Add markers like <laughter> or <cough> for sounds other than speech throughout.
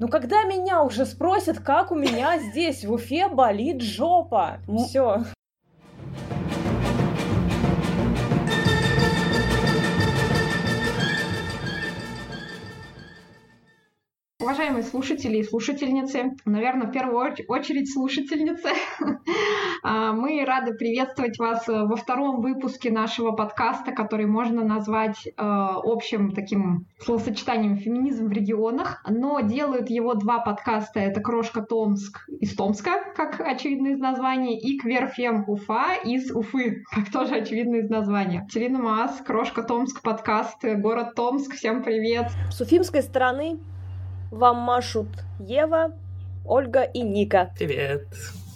Ну когда меня уже спросят, как у меня здесь в Уфе болит жопа? Все. Уважаемые слушатели и слушательницы, наверное, в первую очередь слушательницы, <laughs> а, мы рады приветствовать вас во втором выпуске нашего подкаста, который можно назвать э, общим таким словосочетанием «феминизм в регионах», но делают его два подкаста, это «Крошка Томск» из Томска, как очевидно из названия, и «Кверфем Уфа» из Уфы, как тоже очевидно из названия. Целина Маас, «Крошка Томск» подкаст, город Томск, всем привет! С уфимской стороны вам машут Ева, Ольга и Ника. Привет!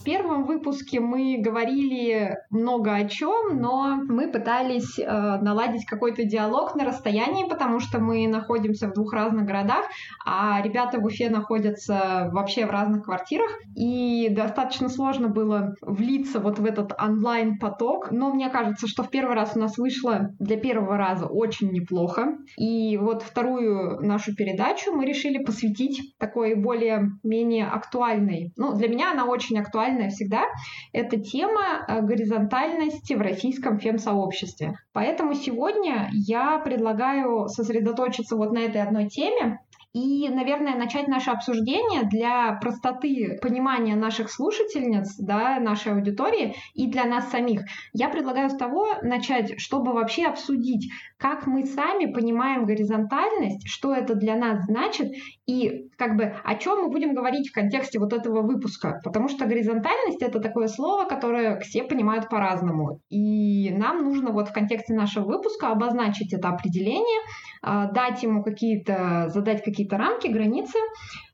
Первом выпуске мы говорили много о чем, но мы пытались э, наладить какой-то диалог на расстоянии, потому что мы находимся в двух разных городах, а ребята в Уфе находятся вообще в разных квартирах, и достаточно сложно было влиться вот в этот онлайн-поток, но мне кажется, что в первый раз у нас вышло для первого раза очень неплохо, и вот вторую нашу передачу мы решили посвятить такой более-менее актуальной, ну, для меня она очень актуальна, актуальная всегда, это тема э, горизонтальности в российском фем-сообществе. Поэтому сегодня я предлагаю сосредоточиться вот на этой одной теме, и, наверное, начать наше обсуждение для простоты понимания наших слушательниц, да, нашей аудитории и для нас самих. Я предлагаю с того начать, чтобы вообще обсудить, как мы сами понимаем горизонтальность, что это для нас значит и как бы о чем мы будем говорить в контексте вот этого выпуска. Потому что горизонтальность это такое слово, которое все понимают по-разному. И нам нужно вот в контексте нашего выпуска обозначить это определение, а, дать ему какие-то, задать какие-то рамки, границы,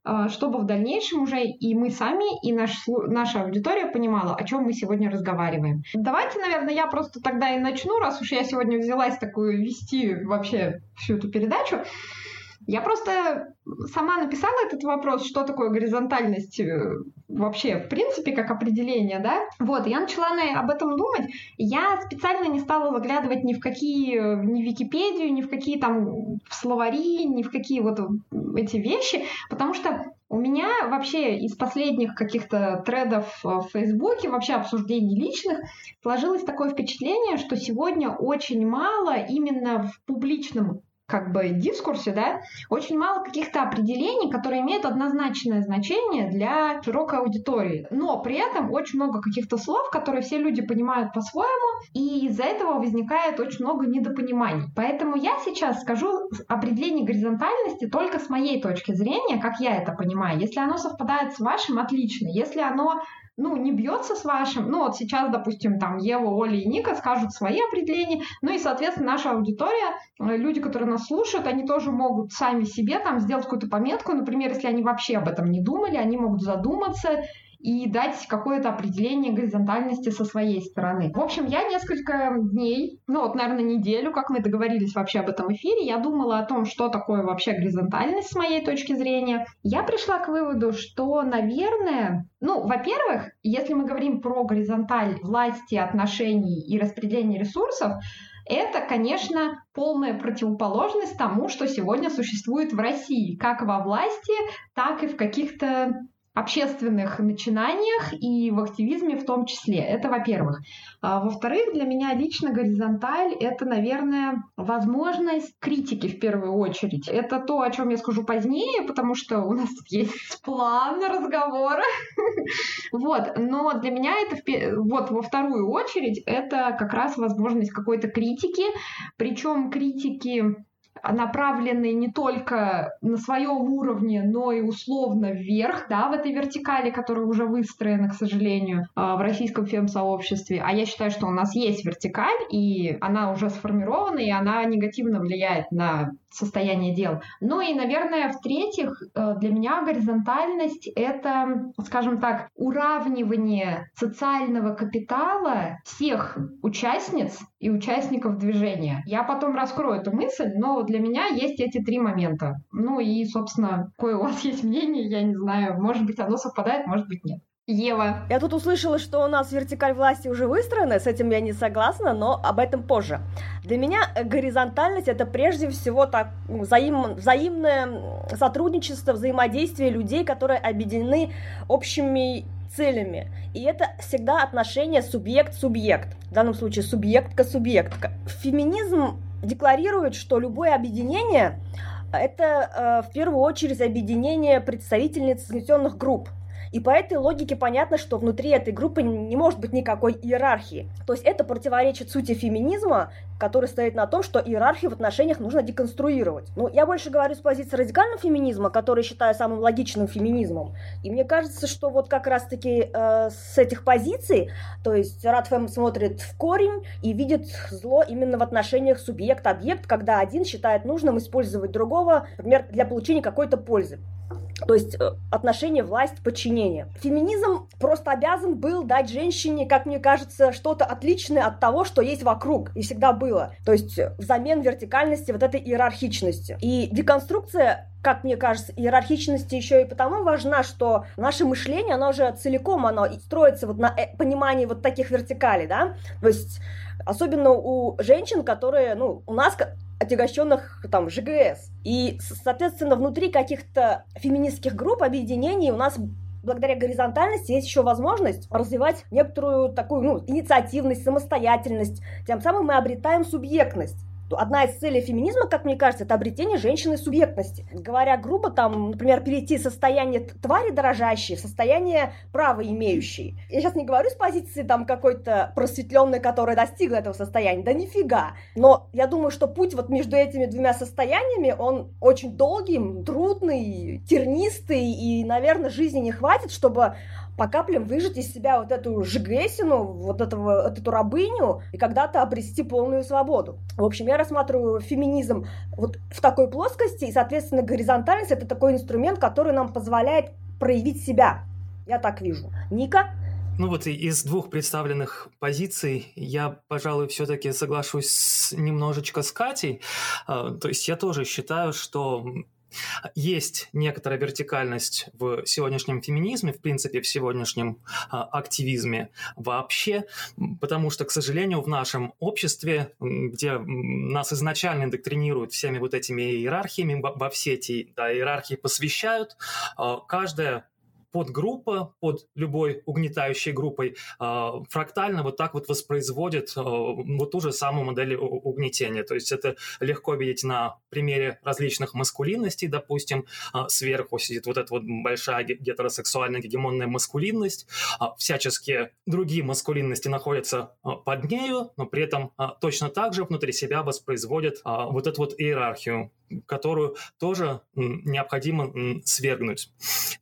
а, чтобы в дальнейшем уже и мы сами, и наш, наша аудитория понимала, о чем мы сегодня разговариваем. Давайте, наверное, я просто тогда и начну, раз уж я сегодня взялась такую вести вообще всю эту передачу. Я просто сама написала этот вопрос, что такое горизонтальность э, вообще, в принципе, как определение, да? Вот, я начала на, об этом думать. Я специально не стала заглядывать ни в какие, ни в Википедию, ни в какие там в словари, ни в какие вот эти вещи, потому что у меня вообще из последних каких-то тредов в Фейсбуке, вообще обсуждений личных, сложилось такое впечатление, что сегодня очень мало именно в публичном как бы дискурсе, да, очень мало каких-то определений, которые имеют однозначное значение для широкой аудитории. Но при этом очень много каких-то слов, которые все люди понимают по-своему, и из-за этого возникает очень много недопониманий. Поэтому я сейчас скажу определение горизонтальности только с моей точки зрения, как я это понимаю. Если оно совпадает с вашим, отлично. Если оно ну, не бьется с вашим. Ну, вот сейчас, допустим, там Ева, Оля и Ника скажут свои определения, ну и, соответственно, наша аудитория, э, люди, которые нас слушают, они тоже могут сами себе там сделать какую-то пометку, например, если они вообще об этом не думали, они могут задуматься и дать какое-то определение горизонтальности со своей стороны. В общем, я несколько дней, ну вот, наверное, неделю, как мы договорились вообще об этом эфире, я думала о том, что такое вообще горизонтальность с моей точки зрения. Я пришла к выводу, что, наверное, ну, во-первых, если мы говорим про горизонталь власти, отношений и распределения ресурсов, это, конечно, полная противоположность тому, что сегодня существует в России, как во власти, так и в каких-то общественных начинаниях и в активизме в том числе. Это во-первых. А, во-вторых, для меня лично горизонталь — это, наверное, возможность критики в первую очередь. Это то, о чем я скажу позднее, потому что у нас <laughs> есть план разговора. <laughs> Вот, но для меня это вот во вторую очередь это как раз возможность какой-то критики, причем критики направлены не только на своем уровне, но и условно вверх, да, в этой вертикали, которая уже выстроена, к сожалению, а, в российском фем-сообществе. А я считаю, что у нас есть вертикаль, и она уже сформирована, и она негативно влияет на состояние дел. Ну и, наверное, в-третьих, э, для меня горизонтальность — это, скажем так, уравнивание социального капитала всех участниц и участников движения. Я потом раскрою эту мысль, но для меня есть эти три момента. Ну и, собственно, какое у вас <laughs> есть мнение, я не знаю. Может быть, оно совпадает, может быть, нет. Ева. Я тут услышала, что у нас вертикаль власти уже выстроена, с этим я не согласна, но об этом позже. Для меня горизонтальность это прежде всего так ну, взаим, взаимное сотрудничество, взаимодействие людей, которые объединены общими целями. И это всегда отношение субъект-субъект. В данном случае субъектка-субъектка. Феминизм декларирует, что любое объединение это э, в первую очередь объединение представительниц снесенных групп. И по этой логике понятно, что внутри этой группы не может быть никакой иерархии. То есть это противоречит сути феминизма, который стоит на том, что иерархию в отношениях нужно деконструировать. Ну, я больше говорю с позиции радикального феминизма, который считаю самым логичным феминизмом. И мне кажется, что вот как раз-таки э, с этих позиций, то есть Радфем смотрит в корень и видит зло именно в отношениях субъект-объект, когда один считает нужным использовать другого, например, для получения какой-то пользы. То есть э, отношение власть-подчинение. Феминизм просто обязан был дать женщине, как мне кажется, что-то отличное от того, что есть вокруг, и всегда было. То есть э, взамен вертикальности вот этой иерархичности. И деконструкция как мне кажется, иерархичности еще и потому важна, что наше мышление, оно уже целиком, оно строится вот на э, понимании вот таких вертикалей, да, то есть особенно у женщин, которые, ну, у нас отягощенных там ЖГС. И, соответственно, внутри каких-то феминистских групп, объединений у нас благодаря горизонтальности есть еще возможность развивать некоторую такую ну, инициативность, самостоятельность. Тем самым мы обретаем субъектность одна из целей феминизма, как мне кажется, это обретение женщины субъектности. Говоря грубо, там, например, перейти из состояния твари дорожащей в состояние права имеющей. Я сейчас не говорю с позиции там какой-то просветленной, которая достигла этого состояния, да нифига. Но я думаю, что путь вот между этими двумя состояниями, он очень долгий, трудный, тернистый, и, наверное, жизни не хватит, чтобы по каплям выжать из себя вот эту жигесину, вот, этого, вот эту рабыню, и когда-то обрести полную свободу. В общем, я рассматриваю феминизм вот в такой плоскости, и, соответственно, горизонтальность — это такой инструмент, который нам позволяет проявить себя. Я так вижу. Ника? Ну вот из двух представленных позиций я, пожалуй, все-таки соглашусь немножечко с Катей. А, то есть я тоже считаю, что есть некоторая вертикальность в сегодняшнем феминизме, в принципе, в сегодняшнем а, активизме вообще, потому что, к сожалению, в нашем обществе, где нас изначально индоктринируют всеми вот этими иерархиями, во все эти да, иерархии посвящают, а, каждая подгруппа под любой угнетающей группой э, фрактально вот так вот воспроизводит э, вот ту же самую модель угнетения. То есть это легко видеть на примере различных маскулинностей, допустим, э, сверху сидит вот эта вот большая гетеросексуальная гегемонная маскулинность, всяческие другие маскулинности находятся под нею, но при этом точно так же внутри себя воспроизводят э, вот эту вот иерархию которую тоже необходимо свергнуть.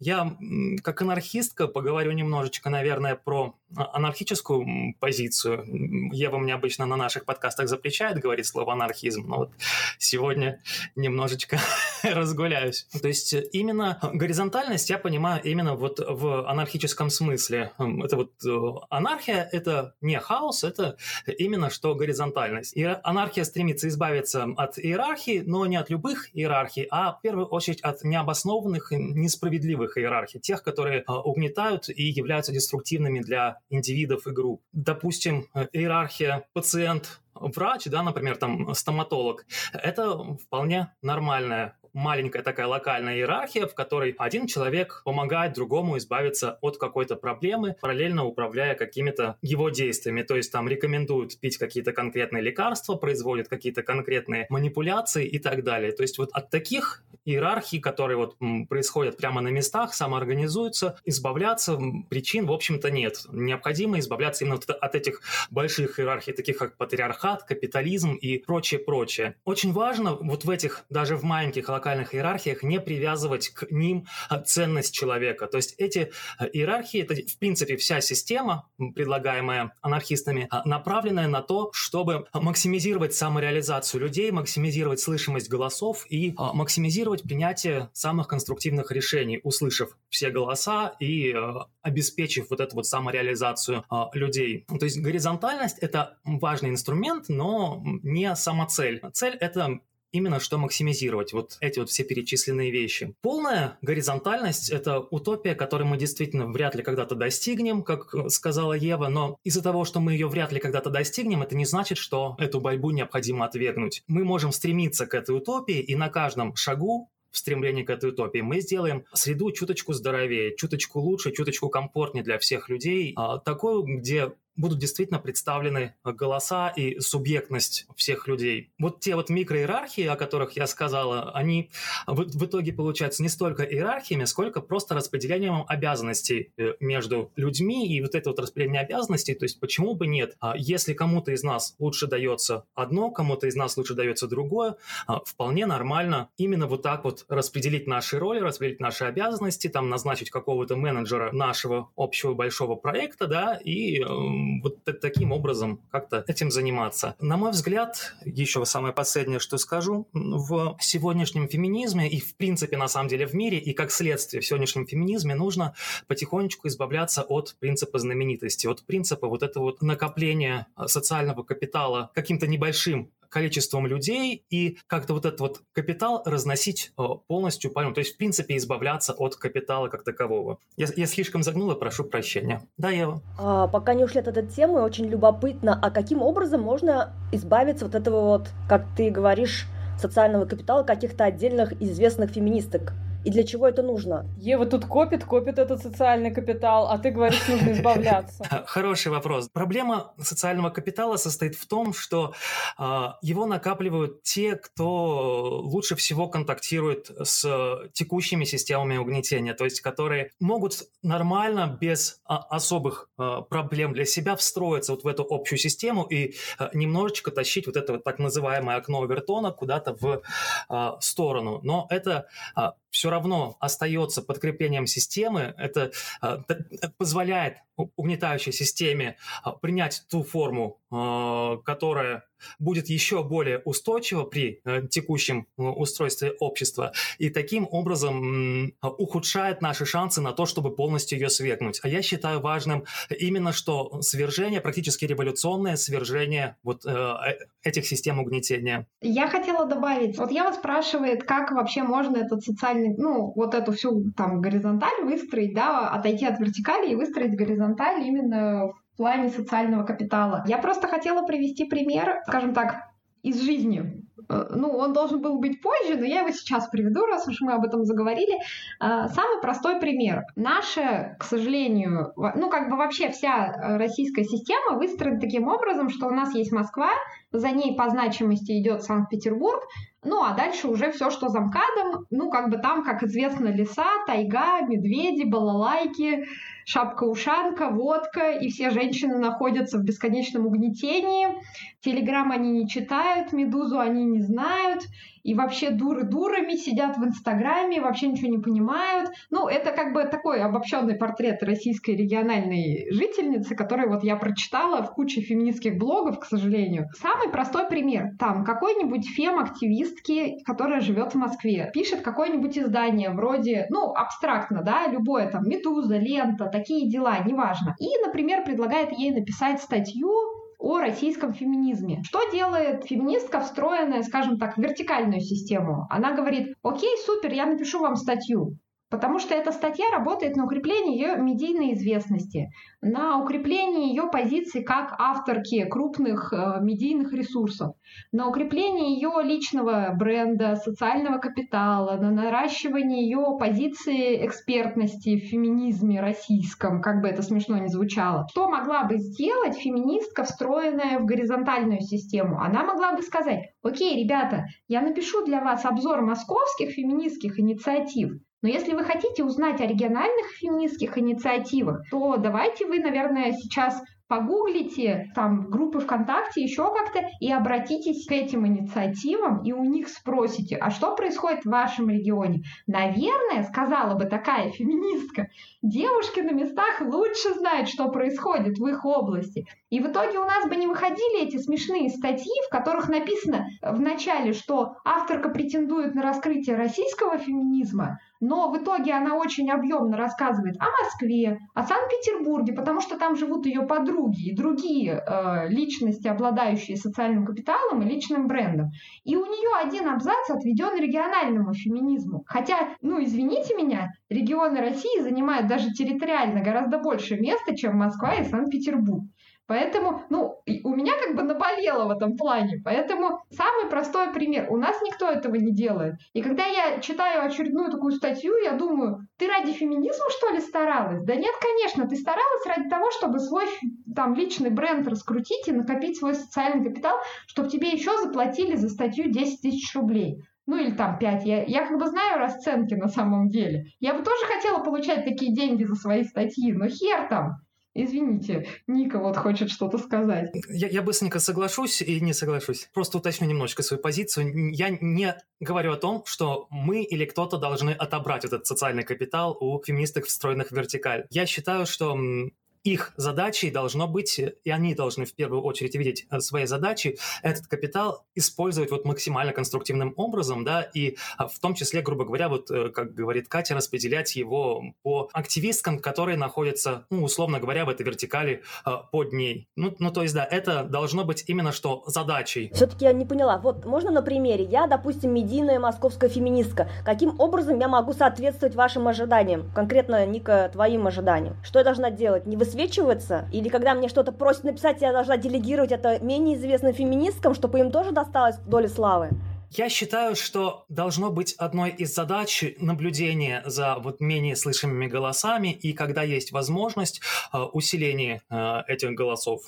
Я, как анархистка, поговорю немножечко, наверное, про а, анархическую позицию. Ева мне обычно на наших подкастах запрещает говорить слово анархизм, но вот сегодня немножечко <laughs> разгуляюсь. То есть именно горизонтальность я понимаю именно вот в анархическом смысле. Это вот э, анархия — это не хаос, это именно что горизонтальность. И анархия стремится избавиться от иерархии, но не от любых иерархий, а в первую очередь от необоснованных, несправедливых иерархий, тех, которые э, угнетают и являются деструктивными для индивидов и групп. Допустим, э, иерархия пациент врач, да, например, там стоматолог, это вполне нормальная маленькая такая локальная иерархия, в которой один человек помогает другому избавиться от какой-то проблемы, параллельно управляя какими-то его действиями. То есть там рекомендуют пить какие-то конкретные лекарства, производят какие-то конкретные манипуляции и так далее. То есть вот от таких иерархий, которые вот происходят прямо на местах, самоорганизуются, избавляться причин, в общем-то, нет. Необходимо избавляться именно от этих больших иерархий, таких как патриархат, капитализм и прочее-прочее. Очень важно вот в этих, даже в маленьких локальных иерархиях не привязывать к ним а, ценность человека. То есть эти а, иерархии, это в принципе вся система, предлагаемая анархистами, а, направленная на то, чтобы максимизировать самореализацию людей, максимизировать слышимость голосов и максимизировать принятие самых конструктивных решений, услышав все голоса и обеспечив вот эту вот самореализацию людей. То есть горизонтальность — это важный инструмент, но не сама цель. Цель — это именно что максимизировать вот эти вот все перечисленные вещи. Полная горизонтальность – это утопия, которой мы действительно вряд ли когда-то достигнем, как сказала Ева, но из-за того, что мы ее вряд ли когда-то достигнем, это не значит, что эту борьбу необходимо отвергнуть. Мы можем стремиться к этой утопии, и на каждом шагу в стремлении к этой утопии. Мы сделаем среду чуточку здоровее, чуточку лучше, чуточку комфортнее для всех людей, а, такую, где будут действительно представлены голоса и субъектность всех людей. Вот те вот микроиерархии, о которых я сказала, они в, в итоге получаются не столько иерархиями, сколько просто распределением обязанностей э, между людьми, и вот это вот распределение обязанностей, то есть почему бы нет, а если кому-то из нас лучше дается одно, кому-то из нас лучше дается другое, а, вполне нормально именно вот так вот распределить наши роли, распределить наши обязанности, там назначить какого-то менеджера нашего общего большого проекта, да, и эм, вот таким образом как-то этим заниматься. На мой взгляд, еще самое последнее, что скажу, в сегодняшнем феминизме и в принципе на самом деле в мире и как следствие в сегодняшнем феминизме нужно потихонечку избавляться от принципа знаменитости, от принципа вот этого вот накопления социального капитала каким-то небольшим количеством людей и как-то вот этот вот капитал разносить э, полностью по То есть, в принципе, избавляться от капитала как такового. Я, я слишком загнула, прошу прощения. Да, Ева? А, пока не ушли от этой темы, очень любопытно, а каким образом можно избавиться от этого вот, как ты говоришь, социального капитала каких-то отдельных известных феминисток? И для чего это нужно? Ева тут копит, копит этот социальный капитал, а ты говоришь, нужно избавляться. <laughs> Хороший вопрос. Проблема социального капитала состоит в том, что э, его накапливают те, кто лучше всего контактирует с текущими системами угнетения, то есть которые могут нормально, без а, особых э, проблем для себя встроиться вот в эту общую систему и э, немножечко тащить вот это вот так называемое окно Овертона куда-то в э, сторону. Но это э, все равно остается подкреплением системы, это э, позволяет угнетающей системе а, принять ту форму, которая будет еще более устойчива при э, текущем э, устройстве общества и таким образом ухудшает наши шансы на то, чтобы полностью ее свергнуть. А я считаю важным именно что свержение, практически революционное свержение вот э, этих систем угнетения. Я хотела добавить, вот я вас спрашивает, как вообще можно этот социальный, ну, вот эту всю там горизонталь выстроить, да, отойти от вертикали и выстроить горизонталь именно в плане социального капитала. Я просто хотела привести пример, скажем так, из жизни. Э, ну, он должен был быть позже, но я его сейчас приведу, раз уж мы об этом заговорили. Э, самый простой пример. Наша, к сожалению, ну, как бы вообще вся российская система выстроена таким образом, что у нас есть Москва, за ней по значимости идет Санкт-Петербург, ну, а дальше уже все, что за МКАДом, ну, как бы там, как известно, леса, тайга, медведи, балалайки, шапка-ушанка, водка, и все женщины находятся в бесконечном угнетении. Телеграм они не читают, Медузу они не знают, и вообще дуры дурами сидят в Инстаграме, вообще ничего не понимают. Ну, это как бы такой обобщенный портрет российской региональной жительницы, который вот я прочитала в куче феминистских блогов, к сожалению. Самый простой пример. Там какой-нибудь фем-активистки, которая живет в Москве, пишет какое-нибудь издание вроде, ну, абстрактно, да, любое там, Медуза, Лента, такие дела, неважно. И, например, предлагает ей написать статью о российском феминизме. Что делает феминистка, встроенная, скажем так, в вертикальную систему? Она говорит, окей, супер, я напишу вам статью. Потому что эта статья работает на укрепление ее медийной известности, на укрепление ее позиции как авторки крупных э, медийных ресурсов, на укрепление ее личного бренда, социального капитала, на наращивание ее позиции экспертности в феминизме российском, как бы это смешно ни звучало. Что могла бы сделать феминистка, встроенная в горизонтальную систему? Она могла бы сказать, окей, ребята, я напишу для вас обзор московских феминистских инициатив, но если вы хотите узнать о региональных феминистских инициативах, то давайте вы, наверное, сейчас погуглите там группы ВКонтакте, еще как-то, и обратитесь к этим инициативам, и у них спросите, а что происходит в вашем регионе? Наверное, сказала бы такая феминистка, девушки на местах лучше знают, что происходит в их области. И в итоге у нас бы не выходили эти смешные статьи, в которых написано в начале, что авторка претендует на раскрытие российского феминизма, но в итоге она очень объемно рассказывает о Москве, о Санкт-Петербурге, потому что там живут ее подруги, и другие э, личности, обладающие социальным капиталом и личным брендом. И у нее один абзац отведен региональному феминизму. Хотя, ну, извините меня, регионы России занимают даже территориально гораздо больше места, чем Москва и Санкт-Петербург. Поэтому, ну, у меня как бы наболело в этом плане. Поэтому самый простой пример. У нас никто этого не делает. И когда я читаю очередную такую статью, я думаю, ты ради феминизма, что ли, старалась? Да нет, конечно, ты старалась ради того, чтобы свой там личный бренд раскрутить и накопить свой социальный капитал, чтобы тебе еще заплатили за статью 10 тысяч рублей ну или там 5. Я, я как бы знаю расценки на самом деле. Я бы тоже хотела получать такие деньги за свои статьи, но хер там. Извините, Ника вот хочет что-то сказать. Я, я быстренько соглашусь и не соглашусь. Просто уточню немножко свою позицию. Я не говорю о том, что мы или кто-то должны отобрать этот социальный капитал у феминисток, встроенных в вертикаль. Я считаю, что их задачей должно быть, и они должны в первую очередь видеть э, свои задачи, этот капитал использовать вот максимально конструктивным образом, да, и а, в том числе, грубо говоря, вот, э, как говорит Катя, распределять его по активисткам, которые находятся, ну, условно говоря, в этой вертикали э, под ней. Ну, ну, то есть, да, это должно быть именно что задачей. Все-таки я не поняла. Вот, можно на примере? Я, допустим, медийная московская феминистка. Каким образом я могу соответствовать вашим ожиданиям? Конкретно, Ника, твоим ожиданиям. Что я должна делать? Не высвечивать высвечиваться, или когда мне что-то просят написать, я должна делегировать это менее известным феминисткам, чтобы им тоже досталось доля славы. Я считаю, что должно быть одной из задач наблюдение за вот менее слышимыми голосами, и когда есть возможность, э, усиление э, этих голосов.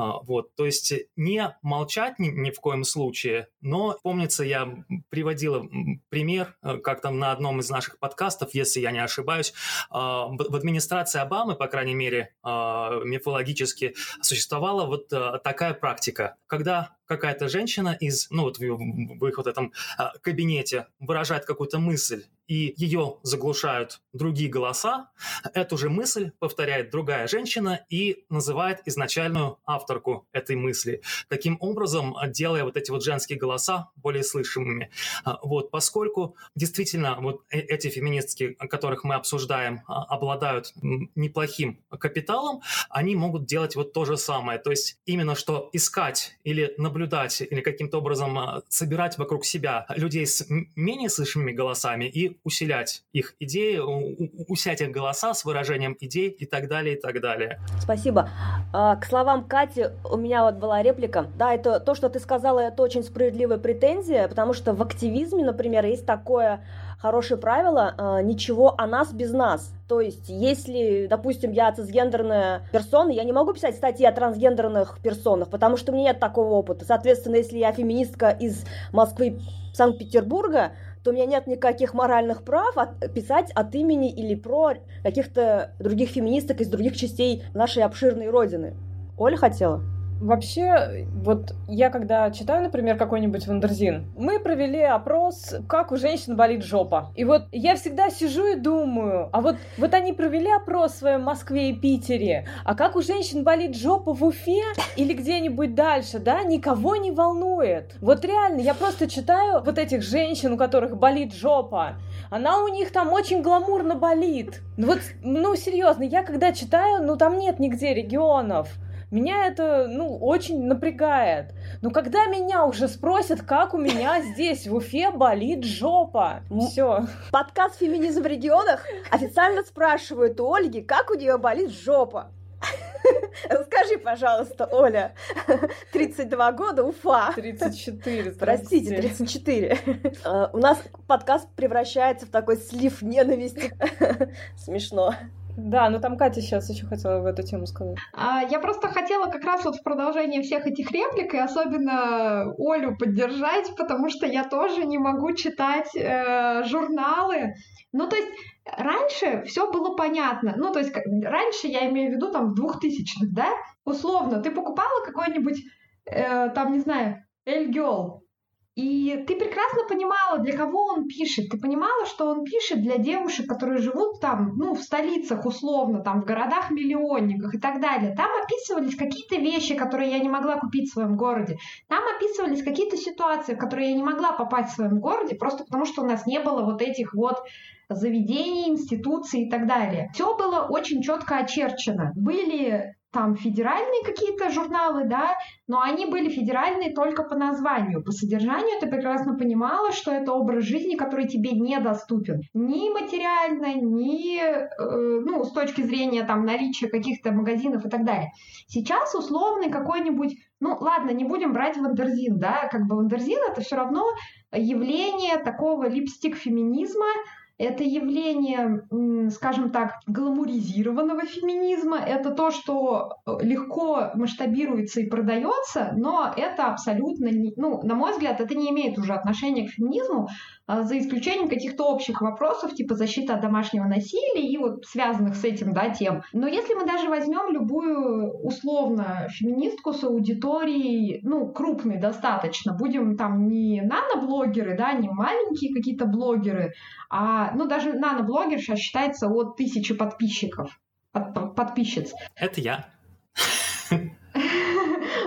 А, вот, то есть не молчать ни, ни в коем случае, но, помнится, я приводила пример э, как-то на одном из наших подкастов, если я не ошибаюсь, а, в администрации Обамы, по крайней мере, а, мифологически существовала вот э, такая практика, когда какая-то женщина из, ну вот в, в их вот этом кабинете выражает какую-то мысль, и ее заглушают другие голоса, эту же мысль повторяет другая женщина и называет изначальную авторку этой мысли. Таким образом, делая вот эти вот женские голоса более слышимыми. А, вот, поскольку действительно вот э, эти феминистки, которых мы обсуждаем, а, обладают неплохим капиталом, они могут делать вот то же самое. То есть именно что искать или наблюдать, или каким-то образом а, собирать вокруг себя людей с менее слышимыми голосами и усилять их идеи, усять их голоса с выражением идей и так далее, и так далее. Спасибо. А, к словам Кати, у меня вот была реплика. Да, это то, что ты сказала, это очень справедливая претензия, потому что в активизме, например, есть такое хорошее правило а, «ничего о нас без нас». То есть, если, допустим, я цисгендерная персона, я не могу писать статьи о трансгендерных персонах, потому что у меня нет такого опыта. Соответственно, если я феминистка из Москвы, Санкт-Петербурга, то у меня нет никаких моральных прав писать от имени или про каких-то других феминисток из других частей нашей обширной родины. Оля хотела? Вообще, вот я когда читаю, например, какой-нибудь Wonderzine, мы провели опрос, как у женщин болит жопа. И вот я всегда сижу и думаю, а вот, вот они провели опрос в своем Москве и Питере, а как у женщин болит жопа в Уфе или где-нибудь дальше, да, никого не волнует. Вот реально, я просто читаю вот этих женщин, у которых болит жопа, она у них там очень гламурно болит. Ну вот, ну серьезно, я когда читаю, ну там нет нигде регионов. Меня это, ну, очень напрягает. Но когда меня уже спросят, как у меня <laughs> здесь в Уфе болит жопа, все. Подкаст «Феминизм в регионах» официально спрашивают у Ольги, как у нее болит жопа. <laughs> Расскажи, пожалуйста, Оля. <laughs> 32 года, Уфа. 34. Простите, 34. А, у нас подкаст превращается в такой слив ненависти. Смешно. Да, но там Катя сейчас еще хотела в эту тему сказать. А, я просто хотела как раз вот в продолжение всех этих реплик и особенно Олю поддержать, потому что я тоже не могу читать э, журналы. Ну, то есть раньше все было понятно. Ну, то есть раньше, я имею в виду там в двухтысячных, да, условно, ты покупала какой-нибудь, э, там, не знаю, Эльгел, и ты прекрасно понимала, для кого он пишет. Ты понимала, что он пишет для девушек, которые живут там, ну, в столицах условно, там, в городах-миллионниках и так далее. Там описывались какие-то вещи, которые я не могла купить в своем городе. Там описывались какие-то ситуации, в которые я не могла попасть в своем городе, просто потому что у нас не было вот этих вот заведений, институций и так далее. Все было очень четко очерчено. Были там федеральные какие-то журналы, да, но они были федеральные только по названию. По содержанию ты прекрасно понимала, что это образ жизни, который тебе недоступен. Ни материально, ни, э, ну, с точки зрения там наличия каких-то магазинов и так далее. Сейчас условный какой-нибудь, ну, ладно, не будем брать Wonderzine, да, как бы Wonderzine это все равно явление такого липстик-феминизма, это явление, скажем так, гламуризированного феминизма. Это то, что э, легко масштабируется и продается, но это абсолютно, не, ну, на мой взгляд, это не имеет уже отношения к феминизму, за исключением каких-то общих вопросов, типа защита от домашнего насилия и вот связанных с этим, да, тем. Но если мы даже возьмем любую условно феминистку с аудиторией, ну, крупной достаточно, будем там не наноблогеры, да, не маленькие какие-то блогеры, а, ну, даже наноблогерша считается от тысячи подписчиков, под, подписчиц. Это я. <laughs>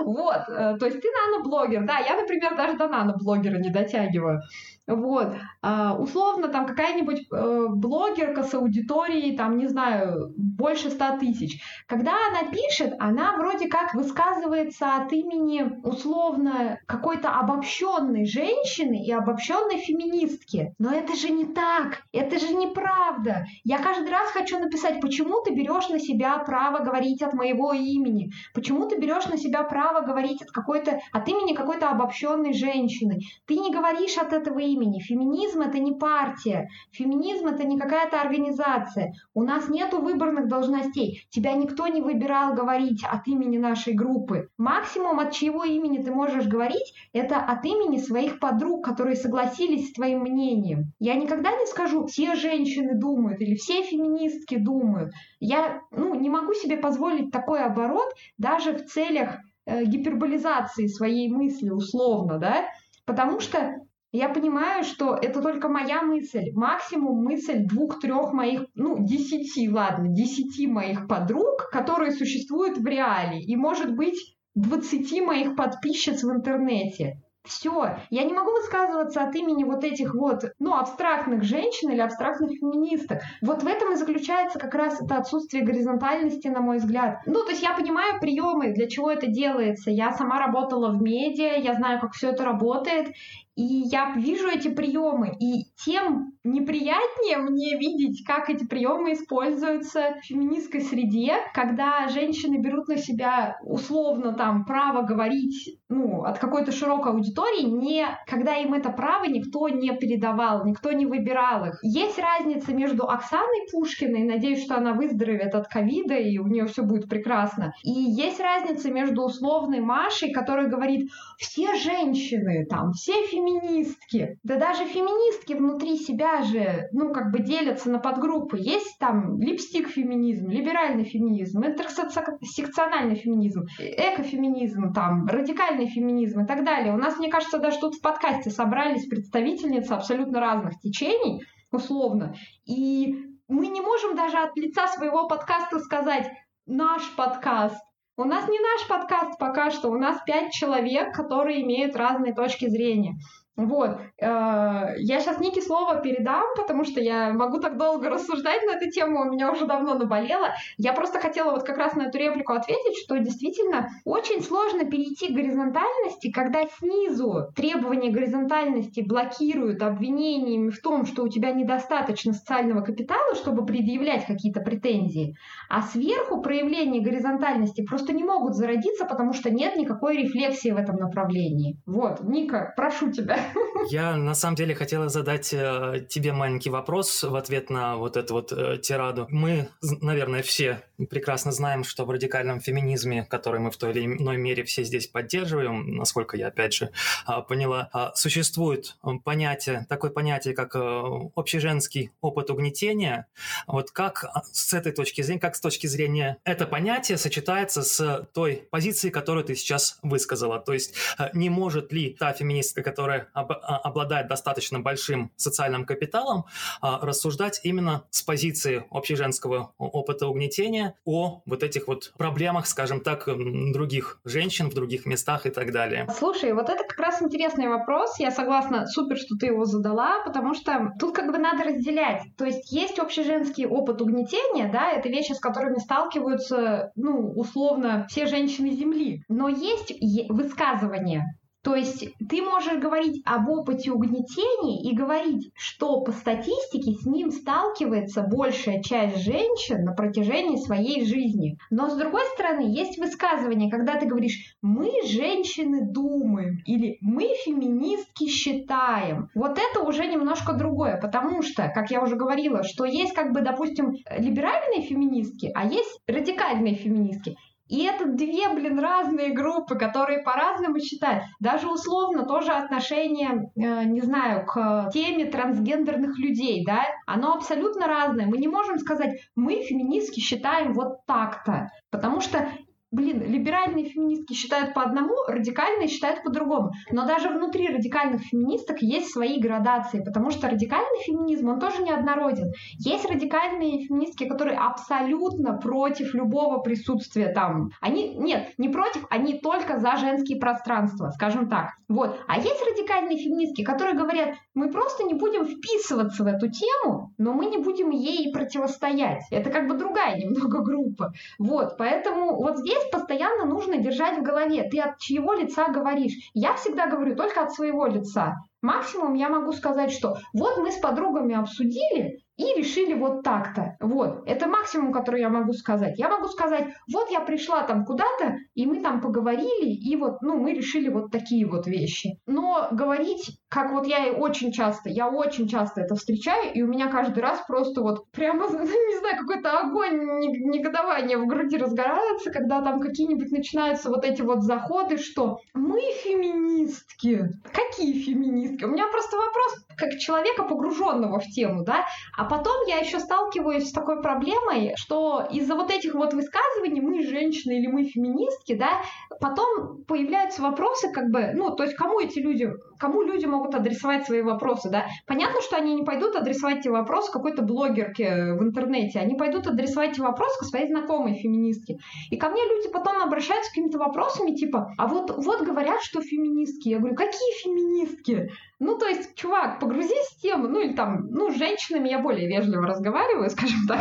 Вот, э, то есть ты наноблогер, да, я, например, даже до наноблогера не дотягиваю. Вот. А, условно, там какая-нибудь э, блогерка с аудиторией, там, не знаю, больше ста тысяч. Когда она пишет, она вроде как высказывается от имени, условно, какой-то обобщенной женщины и обобщенной феминистки. Но это же не так, это же неправда. Я каждый раз хочу написать, почему ты берешь на себя право говорить от моего имени? Почему ты берешь на себя право говорить от какой-то, от имени какой-то обобщенной женщины? Ты не говоришь от этого имени имени. Феминизм это не партия, феминизм это не какая-то организация. У нас нету выборных должностей. Тебя никто не выбирал говорить от имени нашей группы. Максимум, от чьего имени ты можешь говорить, это от имени своих подруг, которые согласились с твоим мнением. Я никогда не скажу, все женщины думают или все феминистки думают. Я ну, не могу себе позволить такой оборот даже в целях э, гиперболизации своей мысли условно, да, потому что я понимаю, что это только моя мысль. Максимум мысль двух-трех моих, ну, десяти, ладно, десяти моих подруг, которые существуют в реале. И, может быть, двадцати моих подписчиц в интернете. Все, я не могу высказываться от имени вот этих вот, ну, абстрактных женщин или абстрактных феминисток. Вот в этом и заключается как раз это отсутствие горизонтальности, на мой взгляд. Ну, то есть я понимаю приемы, для чего это делается. Я сама работала в медиа, я знаю, как все это работает, и я вижу эти приемы, и тем неприятнее мне видеть, как эти приемы используются в феминистской среде, когда женщины берут на себя условно там право говорить ну, от какой-то широкой аудитории, не, когда им это право никто не передавал, никто не выбирал их. Есть разница между Оксаной Пушкиной, надеюсь, что она выздоровеет от ковида, и у нее все будет прекрасно, и есть разница между условной Машей, которая говорит, все женщины, там, все феминисты, феминистки. Да даже феминистки внутри себя же, ну, как бы делятся на подгруппы. Есть там липстик-феминизм, либеральный феминизм, интерсекциональный феминизм, экофеминизм, там, радикальный феминизм и так далее. У нас, мне кажется, даже тут в подкасте собрались представительницы абсолютно разных течений, условно. И мы не можем даже от лица своего подкаста сказать наш подкаст, у нас не наш подкаст пока что, у нас пять человек, которые имеют разные точки зрения. Вот. Э, я сейчас Нике слово передам, потому что я могу так долго рассуждать на эту тему, у меня уже давно наболело. Я просто хотела вот как раз на эту реплику ответить, что действительно очень сложно перейти к горизонтальности, когда снизу требования горизонтальности блокируют обвинениями в том, что у тебя недостаточно социального капитала, чтобы предъявлять какие-то претензии, а сверху проявления горизонтальности просто не могут зародиться, потому что нет никакой рефлексии в этом направлении. Вот, Ника, прошу тебя. Я на самом деле хотела задать э, тебе маленький вопрос в ответ на вот эту вот э, тираду. Мы, наверное, все прекрасно знаем, что в радикальном феминизме, который мы в той или иной мере все здесь поддерживаем, насколько я опять же э, поняла, э, существует понятие, такое понятие, как э, общеженский опыт угнетения. Вот как э, с этой точки зрения, как с точки зрения это понятие сочетается с той позицией, которую ты сейчас высказала? То есть э, не может ли та феминистка, которая об, а, обладает достаточно большим социальным капиталом, а, рассуждать именно с позиции общеженского опыта угнетения о вот этих вот проблемах, скажем так, других женщин в других местах и так далее. Слушай, вот это как раз интересный вопрос. Я согласна, супер, что ты его задала, потому что тут как бы надо разделять. То есть есть общеженский опыт угнетения, да, это вещи, с которыми сталкиваются, ну, условно, все женщины Земли. Но есть высказывания, то есть ты можешь говорить об опыте угнетений и говорить, что по статистике с ним сталкивается большая часть женщин на протяжении своей жизни. Но с другой стороны, есть высказывание, когда ты говоришь «мы, женщины, думаем» или «мы, феминистки, считаем». Вот это уже немножко другое, потому что, как я уже говорила, что есть как бы, допустим, либеральные феминистки, а есть радикальные феминистки. И это две, блин, разные группы, которые по-разному считают. Даже условно тоже отношение, э, не знаю, к теме трансгендерных людей, да, оно абсолютно разное. Мы не можем сказать, мы феминистки считаем вот так-то, потому что блин, либеральные феминистки считают по одному, радикальные считают по-другому. Но даже внутри радикальных феминисток есть свои градации, потому что радикальный феминизм, он тоже неоднороден. Есть радикальные феминистки, которые абсолютно против любого присутствия там. Они, нет, не против, они только за женские пространства, скажем так. Вот. А есть радикальные феминистки, которые говорят, мы просто не будем вписываться в эту тему, но мы не будем ей противостоять. Это как бы другая немного группа. Вот. Поэтому вот здесь здесь постоянно нужно держать в голове, ты от чьего лица говоришь. Я всегда говорю только от своего лица. Максимум я могу сказать, что вот мы с подругами обсудили, и решили вот так-то. Вот, это максимум, который я могу сказать. Я могу сказать, вот я пришла там куда-то, и мы там поговорили, и вот, ну, мы решили вот такие вот вещи. Но говорить, как вот я и очень часто, я очень часто это встречаю, и у меня каждый раз просто вот прямо, <laughs> не знаю, какой-то огонь негодования в груди разгорается, когда там какие-нибудь начинаются вот эти вот заходы, что мы феминистки. Какие феминистки? У меня просто вопрос как человека, погруженного в тему, да, а а потом я еще сталкиваюсь с такой проблемой, что из-за вот этих вот высказываний мы женщины или мы феминистки, да, потом появляются вопросы, как бы, ну, то есть кому эти люди, кому люди могут адресовать свои вопросы, да? Понятно, что они не пойдут адресовать эти вопросы какой-то блогерке в интернете, они пойдут адресовать эти вопросы своей знакомой феминистке. И ко мне люди потом обращаются с какими-то вопросами, типа, а вот, вот говорят, что феминистки. Я говорю, какие феминистки? Ну, то есть, чувак, погрузись в тему, ну, или там, ну, с женщинами я более вежливо разговариваю, <laughs> скажем так.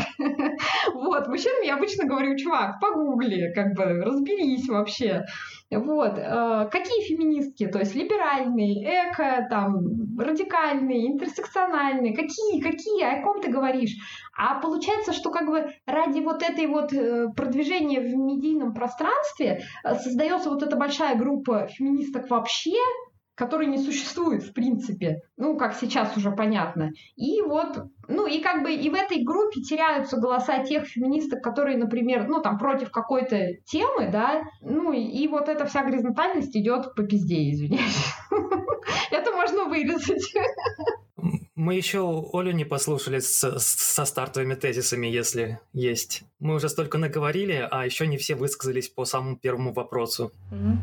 Вот, мужчинам я обычно говорю, чувак, погугли, как бы, разберись вообще. Вот, э, какие феминистки, то есть либеральные, эко, там, радикальные, интерсекциональные, какие, какие, о ком ты говоришь? А получается, что как бы ради вот этой вот э, продвижения в медийном пространстве э, создается вот эта большая группа феминисток вообще, который не существует в принципе, ну, как сейчас уже понятно. И вот, ну, и как бы и в этой группе теряются голоса тех феминисток, которые, например, ну, там, против какой-то темы, да, ну, и вот эта вся горизонтальность идет по пизде, извиняюсь. <laughs> Это можно вырезать. Мы еще Олю не послушали с, со стартовыми тезисами, если есть. Мы уже столько наговорили, а еще не все высказались по самому первому вопросу.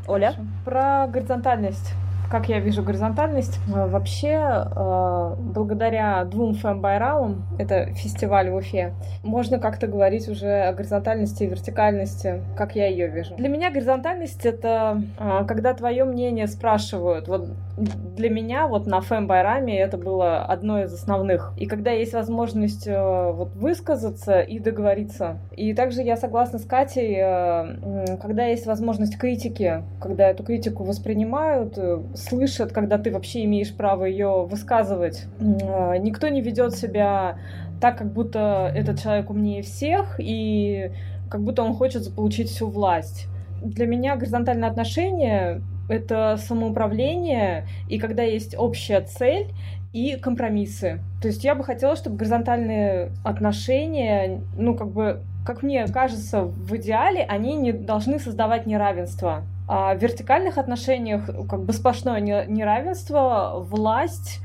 Оля? Про горизонтальность как я вижу горизонтальность, э, вообще э, благодаря двум фем-байрамам, это фестиваль в Уфе, можно как-то говорить уже о горизонтальности и вертикальности, как я ее вижу. Для меня горизонтальность — это э, когда твое мнение спрашивают. Вот для меня вот на фем-байраме это было одно из основных. И когда есть возможность вот высказаться и договориться. И также я согласна с Катей, когда есть возможность критики, когда эту критику воспринимают, слышат, когда ты вообще имеешь право ее высказывать. Никто не ведет себя так, как будто этот человек умнее всех, и как будто он хочет заполучить всю власть. Для меня горизонтальные отношения — это самоуправление, и когда есть общая цель, и компромиссы. То есть я бы хотела, чтобы горизонтальные отношения, ну, как бы, как мне кажется, в идеале они не должны создавать неравенство А в вертикальных отношениях как бы сплошное неравенство, власть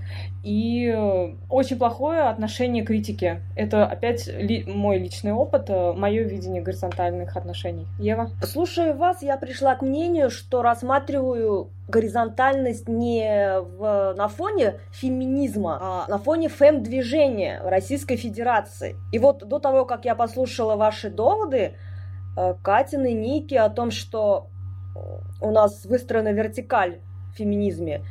и очень плохое отношение к критике. Это опять ли, мой личный опыт, э, мое видение горизонтальных отношений. Ева? Слушая вас, я пришла к мнению, что рассматриваю горизонтальность не в, на фоне феминизма, а на фоне фем-движения Российской Федерации. И вот до того, как я послушала ваши доводы, э, Катины, Ники о том, что у нас выстроена вертикаль в феминизме,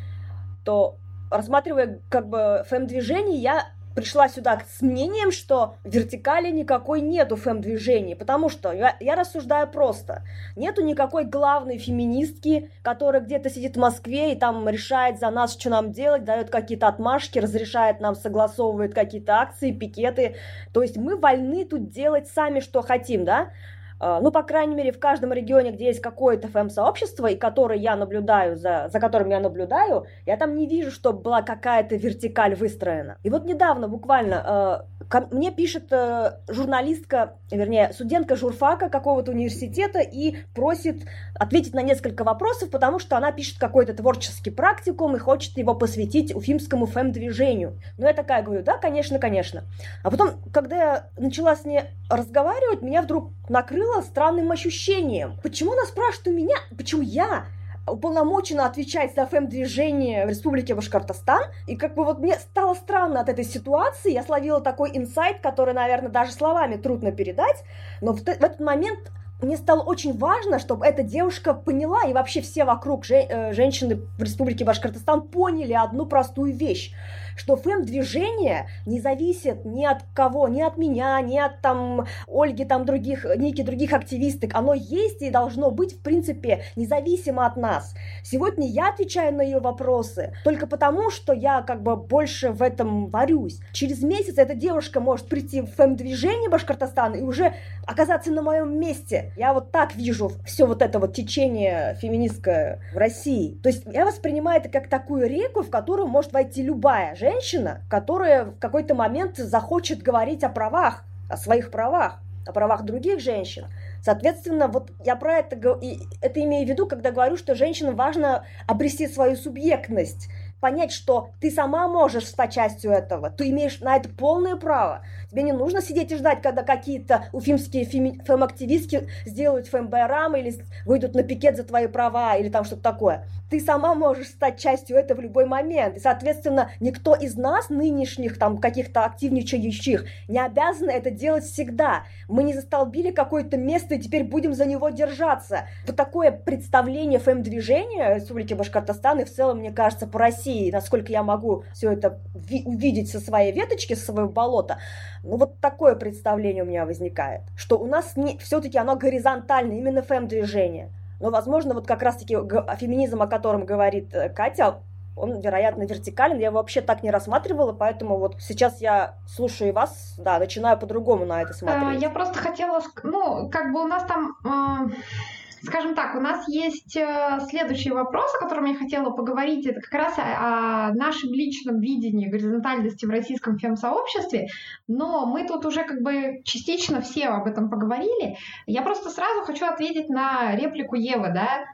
то рассматривая как бы фэм-движение, я пришла сюда с мнением, что вертикали никакой нету фэм-движения, потому что я, я рассуждаю просто. Нету никакой главной феминистки, которая где-то сидит в Москве и там решает за нас, что нам делать, дает какие-то отмашки, разрешает нам, согласовывает какие-то акции, пикеты. То есть мы вольны тут делать сами, что хотим, да? А, ну, по крайней мере, в каждом регионе, где есть какое-то ФМ-сообщество, и которое я наблюдаю, за, за которым я наблюдаю, я там не вижу, чтобы была какая-то вертикаль выстроена. И вот недавно буквально э, ко, мне пишет э, журналистка, вернее, студентка журфака какого-то университета и просит ответить на несколько вопросов, потому что она пишет какой-то творческий практикум и хочет его посвятить уфимскому фэм-движению. Ну, я такая говорю, да, конечно, конечно. А потом, когда я начала с ней разговаривать, меня вдруг накрыло странным ощущением. Почему она спрашивает у меня, почему я уполномочена отвечать за ФМ-движение в Республике Башкортостан. И как бы вот мне стало странно от этой ситуации. Я словила такой инсайт, который, наверное, даже словами трудно передать. Но в, в этот момент мне стало очень важно, чтобы эта девушка поняла, и вообще все вокруг же, э, женщины в Республике Башкортостан поняли одну простую вещь что фэм-движение не зависит ни от кого, ни от меня, ни от там Ольги, там других, Ники, других активисток. Оно есть и должно быть, в принципе, независимо от нас. Сегодня я отвечаю на ее вопросы только потому, что я как бы больше в этом варюсь. Через месяц эта девушка может прийти в фэм-движение Башкортостана и уже оказаться на моем месте. Я вот так вижу все вот это вот течение феминистское в России. То есть я воспринимаю это как такую реку, в которую может войти любая женщина, которая в какой-то момент захочет говорить о правах, о своих правах, о правах других женщин. Соответственно, вот я про это, это имею в виду, когда говорю, что женщинам важно обрести свою субъектность, понять, что ты сама можешь стать частью этого, ты имеешь на это полное право. Тебе не нужно сидеть и ждать, когда какие-то уфимские фем-активистки сделают фембайрам или выйдут на пикет за твои права или там что-то такое ты сама можешь стать частью этого в любой момент. И, соответственно, никто из нас, нынешних там каких-то активничающих, не обязан это делать всегда. Мы не застолбили какое-то место и теперь будем за него держаться. Вот такое представление ФМ-движения Республики Башкортостан и в целом, мне кажется, по России, насколько я могу все это увидеть со своей веточки, со своего болота, ну вот такое представление у меня возникает, что у нас не, все-таки оно горизонтальное, именно ФМ-движение. Но, возможно, вот как раз-таки феминизм, о котором говорит э, Катя, он, вероятно, вертикален. Я его вообще так не рассматривала, поэтому вот сейчас я слушаю вас, да, начинаю по-другому на это а, смотреть. Я просто хотела, ну, как бы у нас там э, Скажем так, у нас есть э, следующий вопрос, о котором я хотела поговорить. Это как раз о, нашем личном видении горизонтальности в российском фем-сообществе, но мы тут уже как бы частично все об этом поговорили. Я просто сразу хочу ответить на реплику Евы, да,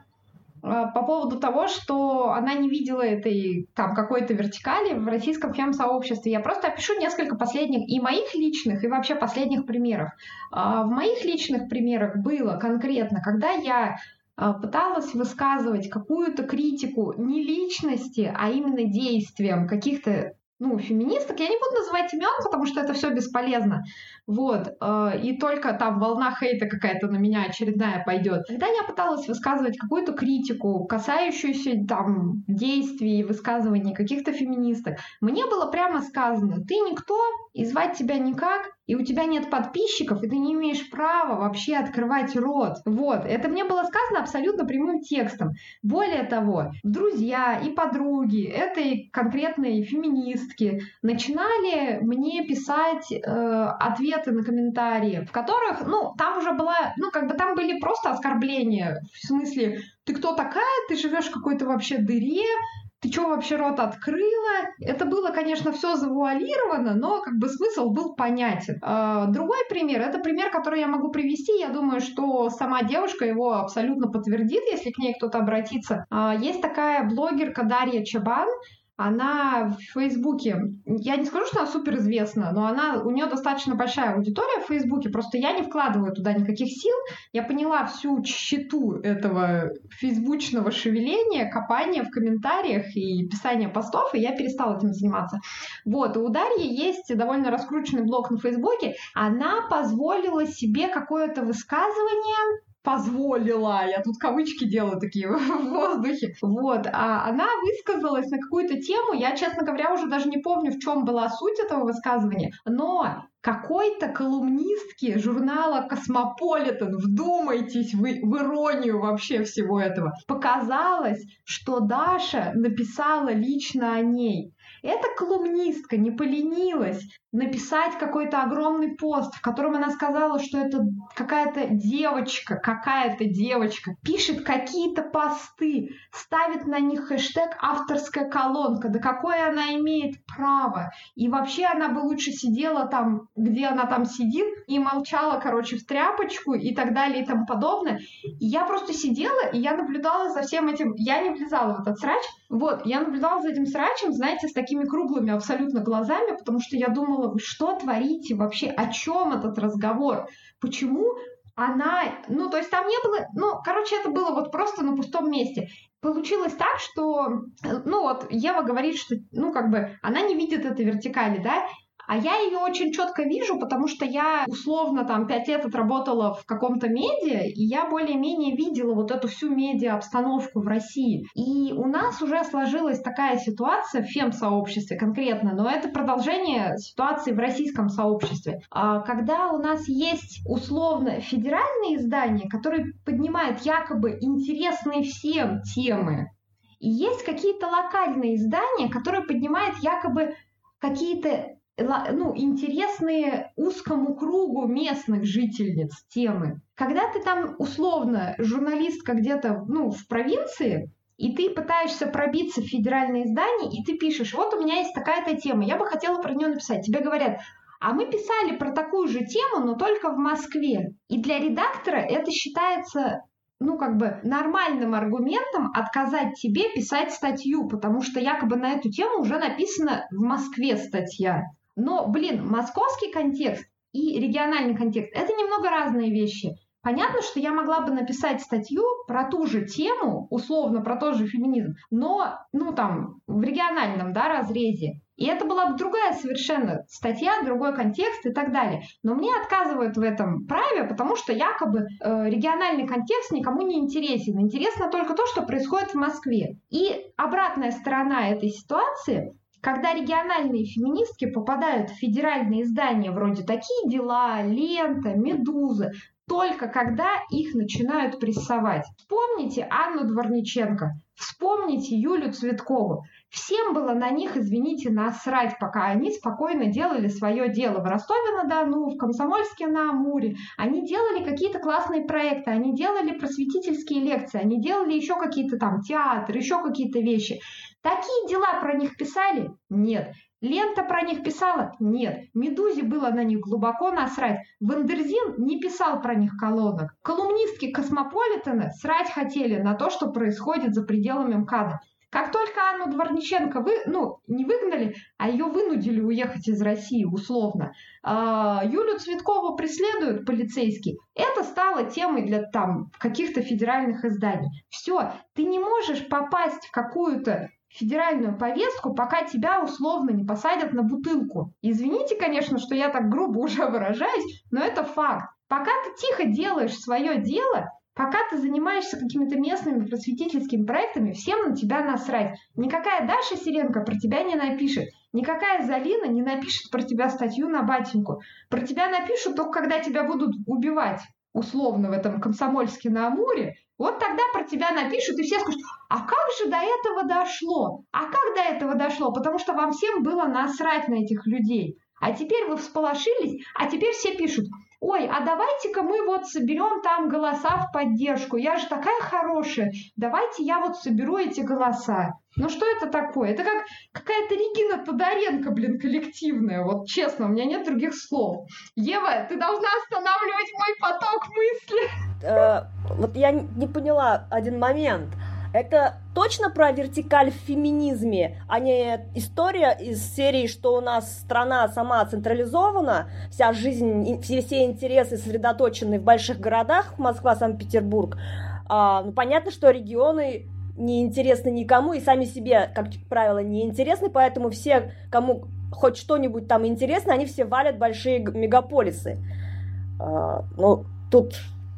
по поводу того, что она не видела этой там какой-то вертикали в российском фем-сообществе. Я просто опишу несколько последних и моих личных, и вообще последних примеров. А, в моих личных примерах было конкретно, когда я а, пыталась высказывать какую-то критику не личности, а именно действиям каких-то ну, феминисток. Я не буду называть имен, потому что это все бесполезно. Вот. Э, и только там волна хейта какая-то на меня очередная пойдет. Когда я пыталась высказывать какую-то критику, касающуюся там действий, высказываний каких-то феминисток, мне было прямо сказано, ты никто, и звать тебя никак, и у тебя нет подписчиков, и ты не имеешь права вообще открывать рот. Вот, это мне было сказано абсолютно прямым текстом. Более того, друзья и подруги этой конкретной феминистки начинали мне писать э, ответы на комментарии, в которых, ну, там уже была, ну, как бы там были просто оскорбления, в смысле, ты кто такая, ты живешь в какой-то вообще дыре, ты что вообще рот открыла? Это было, конечно, все завуалировано, но как бы смысл был понятен. А, другой пример, это пример, который я могу привести. Я думаю, что сама девушка его абсолютно подтвердит, если к ней кто-то обратится. А, есть такая блогерка Дарья Чабан, она в Фейсбуке, я не скажу, что она супер известна, но она, у нее достаточно большая аудитория в Фейсбуке, просто я не вкладываю туда никаких сил. Я поняла всю тщету этого фейсбучного шевеления, копания в комментариях и писания постов, и я перестала этим заниматься. Вот, у Дарьи есть довольно раскрученный блог на Фейсбуке. Она позволила себе какое-то высказывание, позволила, я тут кавычки делаю такие <laughs> в воздухе, вот, а она высказалась на какую-то тему, я, честно говоря, уже даже не помню, в чем была суть этого высказывания, но какой-то колумнистке журнала «Космополитен», вдумайтесь вы в иронию вообще всего этого, показалось, что Даша написала лично о ней. Эта колумнистка не поленилась написать какой-то огромный пост, в котором она сказала, что это какая-то девочка, какая-то девочка, пишет какие-то посты, ставит на них хэштег авторская колонка. Да какое она имеет право? И вообще она бы лучше сидела там, где она там сидит, и молчала, короче, в тряпочку и так далее и тому подобное. И я просто сидела, и я наблюдала за всем этим. Я не влезала в этот срач. Вот, я наблюдала за этим срачем, знаете, с такими круглыми абсолютно глазами, потому что я думала, вы что творите вообще, о чем этот разговор? Почему она, ну, то есть там не было, ну, короче, это было вот просто на пустом месте. Получилось так, что, ну, вот Ева говорит, что, ну, как бы, она не видит этой вертикали, да, а я ее очень четко вижу, потому что я условно там пять лет отработала в каком-то медиа, и я более-менее видела вот эту всю медиа-обстановку в России. И у нас уже сложилась такая ситуация в фем-сообществе конкретно, но это продолжение ситуации в российском сообществе. А когда у нас есть условно федеральные издания, которые поднимают якобы интересные всем темы, и есть какие-то локальные издания, которые поднимают якобы какие-то ну, интересные узкому кругу местных жительниц темы. Когда ты там условно журналистка где-то ну, в провинции, и ты пытаешься пробиться в федеральное издание, и ты пишешь, вот у меня есть такая-то тема, я бы хотела про нее написать. Тебе говорят, а мы писали про такую же тему, но только в Москве. И для редактора это считается ну, как бы нормальным аргументом отказать тебе писать статью, потому что якобы на эту тему уже написана в Москве статья. Но, блин, московский контекст и региональный контекст – это немного разные вещи. Понятно, что я могла бы написать статью про ту же тему, условно про тот же феминизм, но, ну, там, в региональном, да, разрезе. И это была бы другая совершенно статья, другой контекст и так далее. Но мне отказывают в этом праве, потому что якобы э, региональный контекст никому не интересен. Интересно только то, что происходит в Москве. И обратная сторона этой ситуации когда региональные феминистки попадают в федеральные издания вроде «Такие дела», «Лента», «Медуза», только когда их начинают прессовать. Вспомните Анну Дворниченко, вспомните Юлю Цветкову. Всем было на них, извините, насрать, пока они спокойно делали свое дело в Ростове-на-Дону, в Комсомольске-на-Амуре. Они делали какие-то классные проекты, они делали просветительские лекции, они делали еще какие-то там театры, еще какие-то вещи. Такие дела про них писали? Нет. Лента про них писала? Нет. Медузе было на них глубоко насрать. Wonderzine не писал про них колонок. Колумнистки Космополитена срать хотели на то, что происходит за пределами МКАДа. Как только Анну Дворниченко вы, ну, не выгнали, а ее вынудили уехать из России условно, э, Юлю Цветкову преследуют полицейские, это стало темой для там каких-то федеральных изданий. Все, ты не можешь попасть в какую-то федеральную повестку, пока тебя условно не посадят на бутылку. Извините, конечно, что я так грубо <laughs> уже выражаюсь, но это факт. Пока ты тихо делаешь свое дело, пока ты занимаешься какими-то местными просветительскими проектами, всем на тебя насрать. Никакая Даша Сиренко про тебя не напишет. Никакая Залина не напишет про тебя статью на батеньку. Про тебя напишут только когда тебя будут убивать условно в этом Комсомольске на Амуре, вот тогда про тебя напишут, и все скажут, а как же до этого дошло? А как до этого дошло? Потому что вам всем было насрать на этих людей. А теперь вы всполошились, а теперь все пишут, ой, а давайте-ка мы вот соберем там голоса в поддержку, я же такая хорошая, давайте я вот соберу эти голоса. Ну что это такое? Это как какая-то Регина Тодоренко, блин, коллективная. Вот честно, у меня нет других слов. Ева, ты должна останавливать мой поток мысли. Э, вот я не поняла один момент. Это точно про вертикаль в феминизме, а не история из серии, что у нас страна сама централизована, вся жизнь, все, все интересы сосредоточены в больших городах, Москва, Санкт-Петербург. А, ну, понятно, что регионы не интересны никому и сами себе, как правило, не интересны, поэтому все, кому хоть что-нибудь там интересно, они все валят большие мегаполисы. А, ну, тут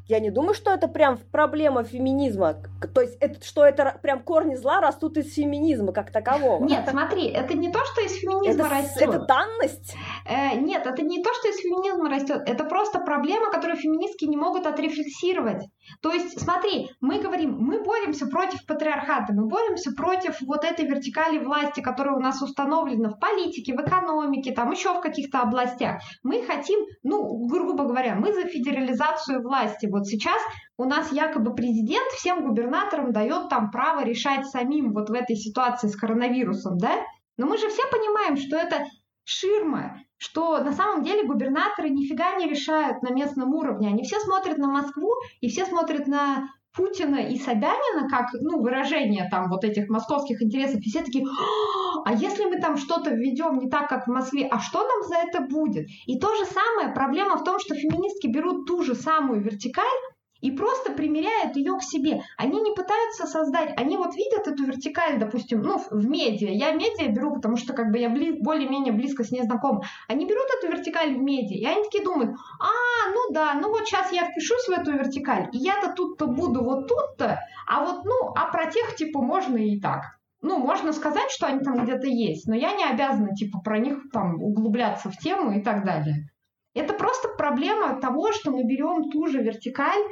я не думаю, что это прям проблема феминизма. То есть, это, что это прям корни зла растут из феминизма как такового. Нет, смотри, это не то, что из феминизма это, растет. Это данность? Э, нет, это не то, что из феминизма растет. Это просто проблема, которую феминистки не могут отрефлексировать. То есть, смотри, мы говорим, мы боремся против патриархата, мы боремся против вот этой вертикали власти, которая у нас установлена в политике, в экономике, там еще в каких-то областях. Мы хотим, ну, грубо говоря, мы за федерализацию власти вот сейчас у нас якобы президент всем губернаторам дает там право решать самим вот в этой ситуации с коронавирусом, да? Но мы же все понимаем, что это ширма, что на самом деле губернаторы нифига не решают на местном уровне. Они все смотрят на Москву и все смотрят на Путина и Собянина как ну, выражение там вот этих московских интересов, и все такие, а если мы там что-то введем не так, как в Москве, а что нам за это будет? И то же самое, проблема в том, что феминистки берут ту же самую вертикаль, и просто примеряют ее к себе. Они не пытаются создать, они вот видят эту вертикаль, допустим, ну, в медиа. Я медиа беру, потому что как бы я бли, более-менее близко с ней знакома. Они берут эту вертикаль в медиа, и они такие думают, а, ну да, ну вот сейчас я впишусь в эту вертикаль, и я-то тут-то буду вот тут-то, а вот, ну, а про тех, типа, можно и так ну, можно сказать, что они там где-то есть, но я не обязана, типа, про них там углубляться в тему и так далее. Это просто проблема того, что мы берем ту же вертикаль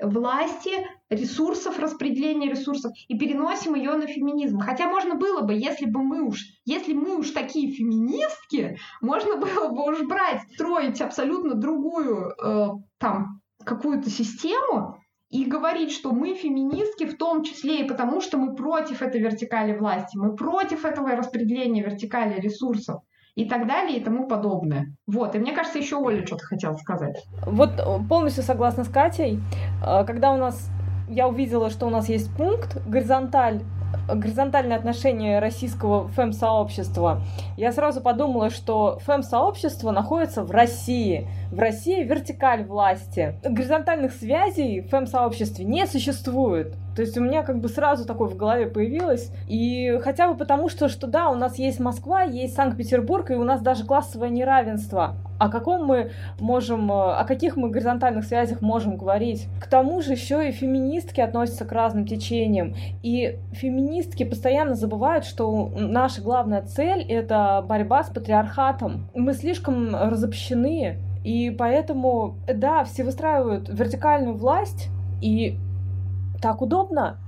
власти, ресурсов, распределения ресурсов и переносим ее на феминизм. Хотя можно было бы, если бы мы уж, если мы уж такие феминистки, можно было бы уж брать, строить абсолютно другую э, там какую-то систему и говорить, что мы феминистки в том числе и потому, что мы против этой вертикали власти, мы против этого распределения вертикали ресурсов и так далее и тому подобное. Вот, и мне кажется, еще Оля что-то хотела сказать. Вот э, полностью согласна с Катей. Э, когда у нас я увидела, что у нас есть пункт горизонталь горизонтальное отношение российского фэм-сообщества, я сразу подумала, что фэм-сообщество находится в России. В России вертикаль власти. Горизонтальных связей в фэм-сообществе не существует. То есть у меня как бы сразу такое в голове появилось. И хотя бы потому, что, что да, у нас есть Москва, есть Санкт-Петербург, и у нас даже классовое неравенство. О каком мы можем, э, о каких мы горизонтальных связях можем говорить? К тому же еще и феминистки относятся к разным течениям. И феминистки постоянно забывают, что наша главная цель — это борьба с патриархатом. Мы слишком разобщены, и поэтому, да, все выстраивают вертикальную власть, и так удобно.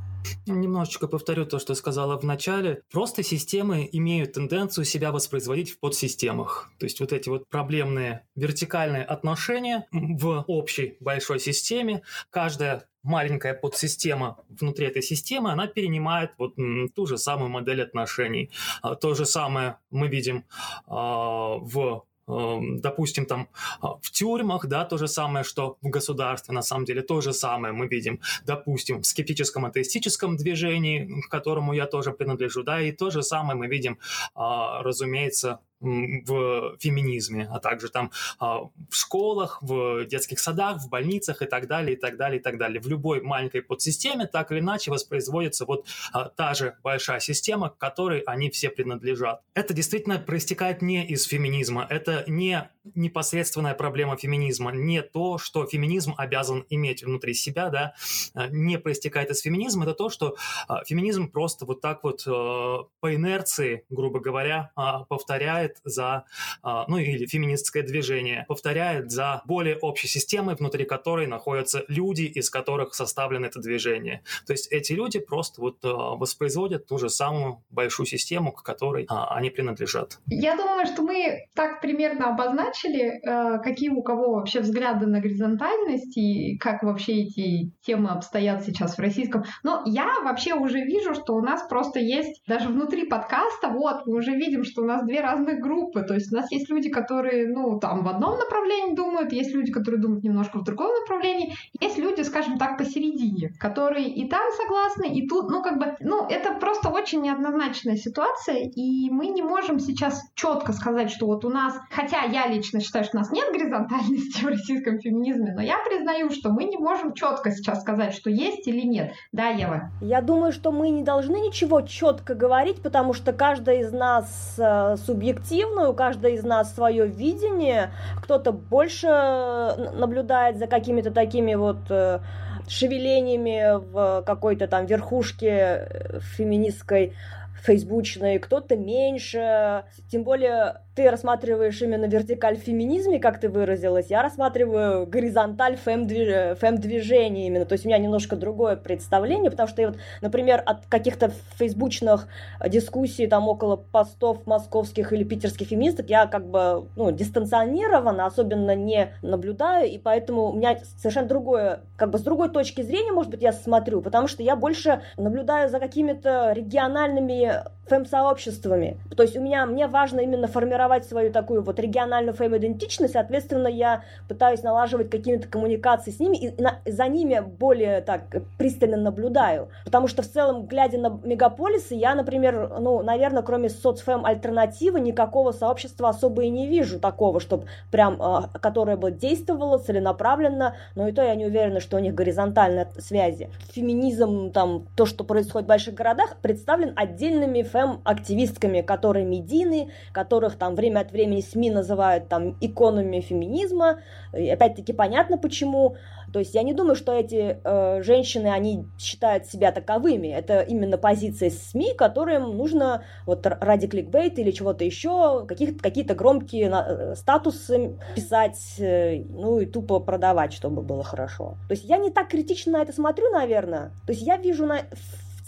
Немножечко повторю то, что сказала в начале. Просто системы имеют тенденцию себя воспроизводить в подсистемах. То есть вот эти вот проблемные вертикальные отношения в общей большой системе, каждая маленькая подсистема внутри этой системы, она перенимает вот ту же самую модель отношений. А, то же самое мы видим а, в допустим, там а, в тюрьмах, да, то же самое, что в государстве, на самом деле то же самое мы видим, допустим, в скептическом атеистическом движении, к которому я тоже принадлежу, да, и то же самое мы видим, а, разумеется, в феминизме, а также там а, в школах, в детских садах, в больницах и так далее, и так далее, и так далее. В любой маленькой подсистеме так или иначе воспроизводится вот а, та же большая система, к которой они все принадлежат. Это действительно проистекает не из феминизма, это не непосредственная проблема феминизма, не то, что феминизм обязан иметь внутри себя, да, а, не проистекает из феминизма, это то, что феминизм просто вот так вот по инерции, грубо говоря, повторяет за, ну или феминистское движение, повторяет за более общей системой, внутри которой находятся люди, из которых составлено это движение. То есть эти люди просто вот воспроизводят ту же самую большую систему, к которой они принадлежат. Я думаю, что мы так примерно обозначили начали, э, какие у кого вообще взгляды на горизонтальность и как вообще эти темы обстоят сейчас в российском. Но я вообще уже вижу, что у нас просто есть, даже внутри подкаста, вот, мы уже видим, что у нас две разных группы. То есть у нас есть люди, которые, ну, там в одном направлении думают, есть люди, которые думают немножко в другом направлении, есть люди, скажем так, посередине, которые и там согласны, и тут, ну, как бы, ну, это просто очень неоднозначная ситуация, и мы не можем сейчас четко сказать, что вот у нас, хотя я лично считаю, что у нас нет горизонтальности <laughs> в российском феминизме, но я признаю, что мы не можем четко сейчас сказать, что есть или нет. Да, Ева? Я думаю, что мы не должны ничего четко говорить, потому что каждая из нас э, субъективна, у каждой из нас свое видение, кто-то больше наблюдает за какими-то такими вот э, шевелениями в какой-то там верхушке э, феминистской фейсбучной, кто-то меньше. Тем более ты рассматриваешь именно вертикаль в феминизме, как ты выразилась, я рассматриваю горизонталь фем-движения именно. То есть у меня немножко другое представление, потому что я вот, например, от каких-то фейсбучных дискуссий там около постов московских или питерских феминисток я как бы ну, дистанционирована, особенно не наблюдаю, и поэтому у меня совершенно другое, как бы с другой точки зрения, может быть, я смотрю, потому что я больше наблюдаю за какими-то региональными фэм-сообществами. То есть у меня, мне важно именно формировать свою такую вот региональную фэм-идентичность, соответственно, я пытаюсь налаживать какие-то коммуникации с ними, и на, за ними более так пристально наблюдаю. Потому что в целом, глядя на мегаполисы, я, например, ну, наверное, кроме соцфэм-альтернативы, никакого сообщества особо и не вижу такого, чтобы прям, а, которое бы действовало целенаправленно, но и то я не уверена, что у них горизонтальные связи. Феминизм, там, то, что происходит в больших городах, представлен отдельными фэм-активистками, которые медийны, которых там время от времени СМИ называют там иконами феминизма. Опять-таки понятно почему. То есть я не думаю, что эти э, женщины, они считают себя таковыми. Это именно позиция СМИ, которым нужно вот ради кликбейта или чего-то еще каких какие-то громкие э, статусы писать, э, ну и тупо продавать, чтобы было хорошо. То есть я не так критично на это смотрю, наверное. То есть я вижу на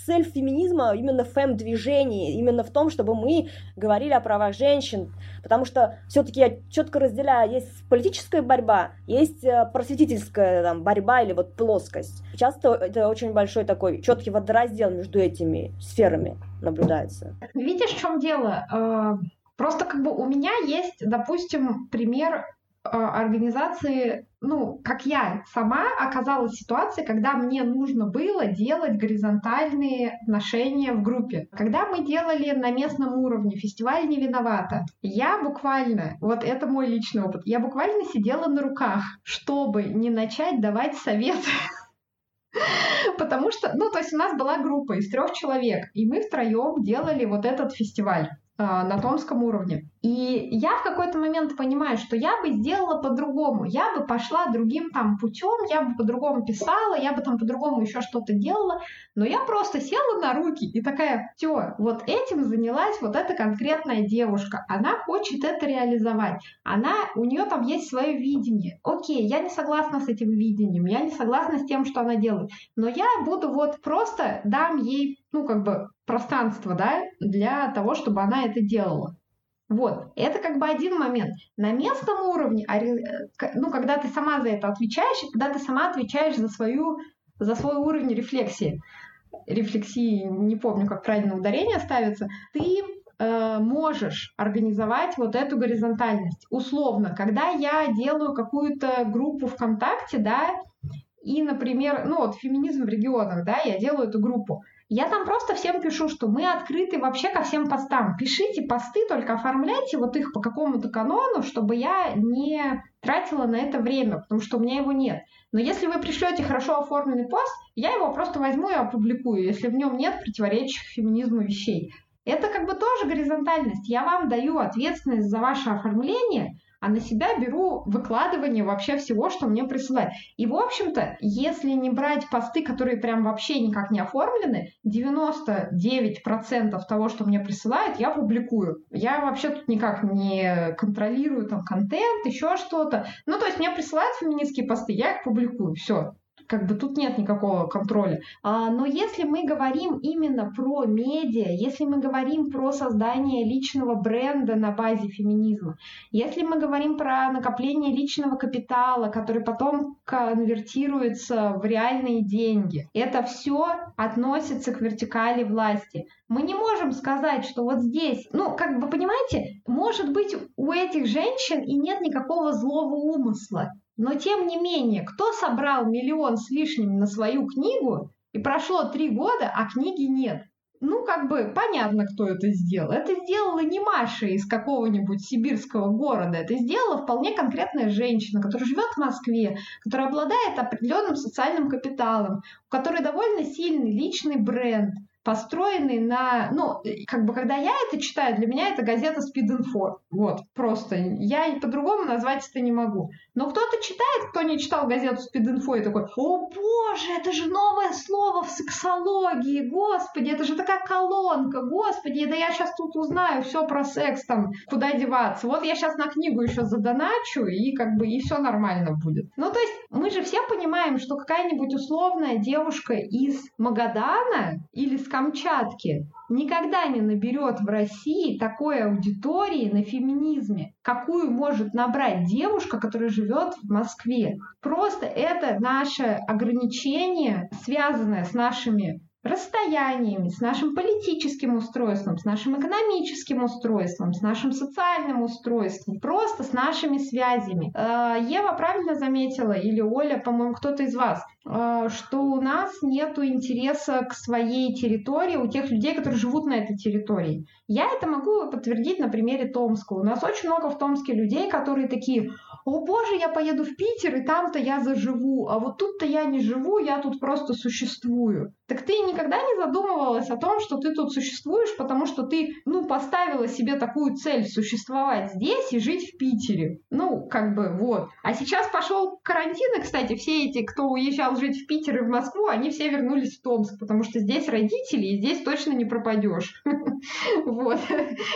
цель феминизма именно в фэм-движении, именно в том, чтобы мы говорили о правах женщин, потому что все-таки я четко разделяю, есть политическая борьба, есть э, просветительская там, борьба или вот плоскость. Часто это очень большой такой четкий водораздел между этими сферами наблюдается. Видишь, в чем дело? Э, просто как бы у меня есть, допустим, пример организации ну, как я сама оказалась в ситуации, когда мне нужно было делать горизонтальные отношения в группе. Когда мы делали на местном уровне фестиваль «Не виновата», я буквально, вот это мой личный опыт, я буквально сидела на руках, чтобы не начать давать советы <laughs> Потому что, ну, то есть у нас была группа из трех человек, и мы втроем делали вот этот фестиваль. А, на томском уровне. И я в какой-то момент понимаю, что я бы сделала по-другому. Я бы пошла другим там путем, я бы по-другому писала, я бы там по-другому еще что-то делала. Но я просто села на руки и такая, все, вот этим занялась вот эта конкретная девушка. Она хочет это реализовать. Она, у нее там есть свое видение. Окей, я не согласна с этим видением, я не согласна с тем, что она делает. Но я буду вот просто дам ей, ну, как бы пространство, да, для того, чтобы она это делала. Вот, это как бы один момент. На местном уровне, ну, когда ты сама за это отвечаешь, когда ты сама отвечаешь за, свою, за свой уровень рефлексии, рефлексии, не помню, как правильно ударение ставится, ты э, можешь организовать вот эту горизонтальность. Условно, когда я делаю какую-то группу ВКонтакте, да, и, например, ну вот феминизм в регионах, да, я делаю эту группу, я там просто всем пишу, что мы открыты вообще ко всем постам. Пишите посты, только оформляйте вот их по какому-то канону, чтобы я не тратила на это время, потому что у меня его нет. Но если вы пришлете хорошо оформленный пост, я его просто возьму и опубликую, если в нем нет противоречащих феминизму вещей. Это как бы тоже горизонтальность. Я вам даю ответственность за ваше оформление, а на себя беру выкладывание вообще всего, что мне присылают. И, в общем-то, если не брать посты, которые прям вообще никак не оформлены, 99% того, что мне присылают, я публикую. Я вообще тут никак не контролирую там контент, еще что-то. Ну, то есть мне присылают феминистские посты, я их публикую, все как бы тут нет никакого контроля. А, но если мы говорим именно про медиа, если мы говорим про создание личного бренда на базе феминизма, если мы говорим про накопление личного капитала, который потом конвертируется в реальные деньги, это все относится к вертикали власти. Мы не можем сказать, что вот здесь, ну, как бы, понимаете, может быть, у этих женщин и нет никакого злого умысла. Но тем не менее, кто собрал миллион с лишним на свою книгу, и прошло три года, а книги нет? Ну, как бы понятно, кто это сделал. Это сделала не Маша из какого-нибудь сибирского города. Это сделала вполне конкретная женщина, которая живет в Москве, которая обладает определенным социальным капиталом, у которой довольно сильный личный бренд – построенный на, ну, как бы, когда я это читаю, для меня это газета Speed Info. Вот, просто. Я по-другому назвать это не могу. Но кто-то читает, кто не читал газету Speed Info и такой, о боже, это же новое слово в сексологии, господи, это же такая колонка, господи, да я сейчас тут узнаю все про секс, там, куда деваться. Вот я сейчас на книгу еще задоначу, и как бы, и все нормально будет. Ну, то есть, мы же все понимаем, что какая-нибудь условная девушка из Магадана или с Камчатки никогда не наберет в России такой аудитории на феминизме, какую может набрать девушка, которая живет в Москве. Просто это наше ограничение, связанное с нашими расстояниями, с нашим политическим устройством, с нашим экономическим устройством, с нашим социальным устройством, просто с нашими связями. Э, Ева правильно заметила, или Оля, по-моему, кто-то из вас, что у нас нет интереса к своей территории у тех людей, которые живут на этой территории. Я это могу подтвердить на примере Томска. У нас очень много в Томске людей, которые такие, о боже, я поеду в Питер, и там-то я заживу, а вот тут-то я не живу, я тут просто существую. Так ты никогда не задумывалась о том, что ты тут существуешь, потому что ты, ну, поставила себе такую цель существовать здесь и жить в Питере. Ну, как бы, вот. А сейчас пошел карантин, и, кстати, все эти, кто уезжал жить в Питер и в Москву, они все вернулись в Томск, потому что здесь родители, и здесь точно не пропадешь. <laughs> Вот.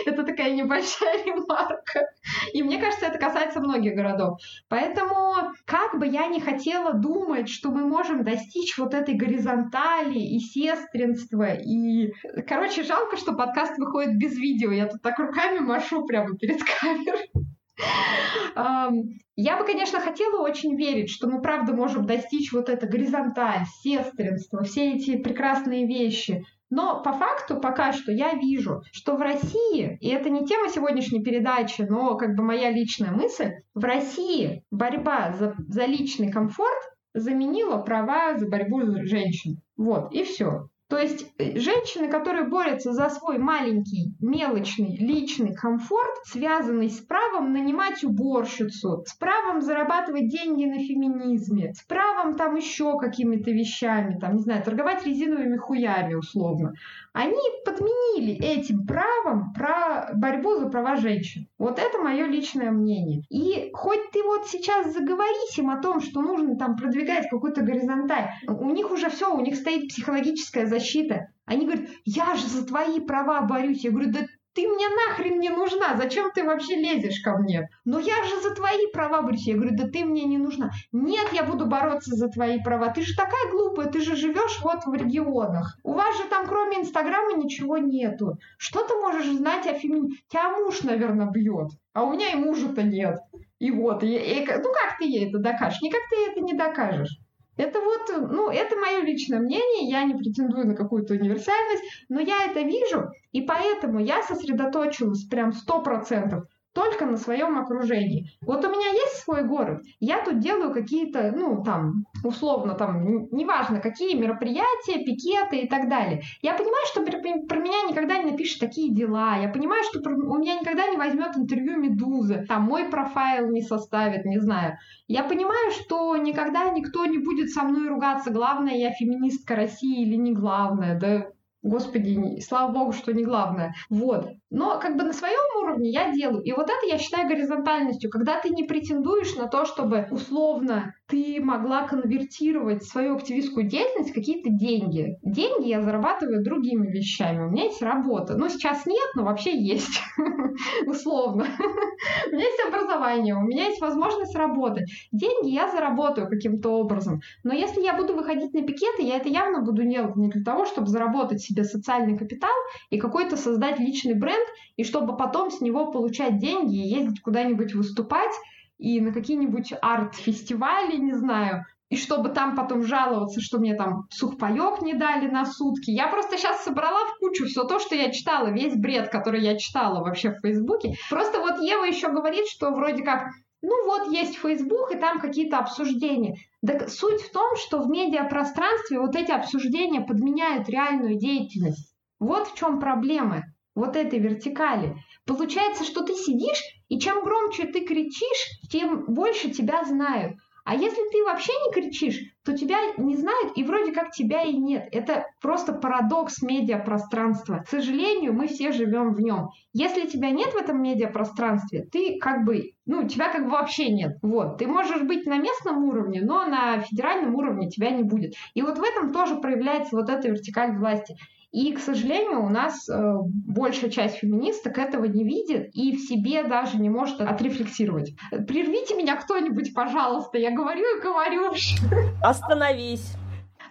Это такая небольшая ремарка. И мне кажется, это касается многих городов. Поэтому, как бы я не хотела думать, что мы можем достичь вот этой горизонтали и сестринства, и... Короче, жалко, что подкаст выходит без видео. Я тут так руками машу прямо перед камерой. <laughs> Я бы, конечно, хотела очень верить, что мы правда можем достичь вот это горизонталь, сестринство, все эти прекрасные вещи. Но по факту пока что я вижу, что в России, и это не тема сегодняшней передачи, но как бы моя личная мысль, в России борьба за, за личный комфорт заменила права за борьбу женщин. Вот, и все. То есть э, женщины, которые борются за свой маленький, мелочный, личный комфорт, связанный с правом нанимать уборщицу, с правом зарабатывать деньги на феминизме, с правом там еще какими-то вещами, там, не знаю, торговать резиновыми хуями условно, они подменили этим правом про борьбу за права женщин. Вот это мое личное мнение. И хоть ты вот сейчас заговорись им о том, что нужно там продвигать какую-то горизонталь, у них уже все, у них стоит психологическая защита защита. Они говорят, я же за твои права борюсь. Я говорю, да ты мне нахрен не нужна, зачем ты вообще лезешь ко мне? Но я же за твои права борюсь. Я говорю, да ты мне не нужна. Нет, я буду бороться за твои права. Ты же такая глупая, ты же живешь вот в регионах. У вас же там кроме Инстаграма ничего нету. Что ты можешь знать о феминине? Тебя муж, наверное, бьет. А у меня и мужа-то нет. И вот, и, и, ну как ты ей это докажешь? Никак ты это не докажешь. Это вот, ну, это мое личное мнение, я не претендую на какую-то универсальность, но я это вижу, и поэтому я сосредоточилась прям сто процентов только на своем окружении. Вот у меня есть свой город, я тут делаю какие-то, ну, там, условно, там, неважно, какие мероприятия, пикеты и так далее. Я понимаю, что про, меня никогда не напишет такие дела, я понимаю, что про, у меня никогда не возьмет интервью Медузы, там, мой профайл не составит, не знаю. Я понимаю, что никогда никто не будет со мной ругаться, главное, я феминистка России или не главное, да Господи, слава богу, что не главное. Вот. Но как бы на своем уровне я делаю. И вот это я считаю горизонтальностью, когда ты не претендуешь на то, чтобы условно ты могла конвертировать свою активистскую деятельность в какие-то деньги. Деньги я зарабатываю другими вещами. У меня есть работа. Ну, сейчас нет, но вообще есть. <laughs> Условно. <laughs> У меня есть образование, у меня есть возможность работать. Деньги я заработаю каким-то образом. Но если я буду выходить на пикеты, я это явно буду делать не для того, чтобы заработать себе социальный капитал и какой-то создать личный бренд, и чтобы потом с него получать деньги и ездить куда-нибудь выступать и на какие-нибудь арт-фестивали, не знаю, и чтобы там потом жаловаться, что мне там сухпайок не дали на сутки. Я просто сейчас собрала в кучу все то, что я читала, весь бред, который я читала вообще в Фейсбуке. Просто вот Ева еще говорит, что вроде как ну вот есть Facebook, и там какие-то обсуждения. Так суть в том, что в медиапространстве вот эти обсуждения подменяют реальную деятельность. Вот в чем проблема вот этой вертикали. Получается, что ты сидишь, и чем громче ты кричишь, тем больше тебя знают. А если ты вообще не кричишь, то тебя не знают, и вроде как тебя и нет. Это просто парадокс медиапространства. К сожалению, мы все живем в нем. Если тебя нет в этом медиапространстве, ты как бы, ну, тебя как бы вообще нет. Вот. Ты можешь быть на местном уровне, но на федеральном уровне тебя не будет. И вот в этом тоже проявляется вот эта вертикаль власти. И, к сожалению, у нас э, большая часть феминисток этого не видит и в себе даже не может отрефлексировать. Прервите меня кто-нибудь, пожалуйста, я говорю и говорю. Остановись.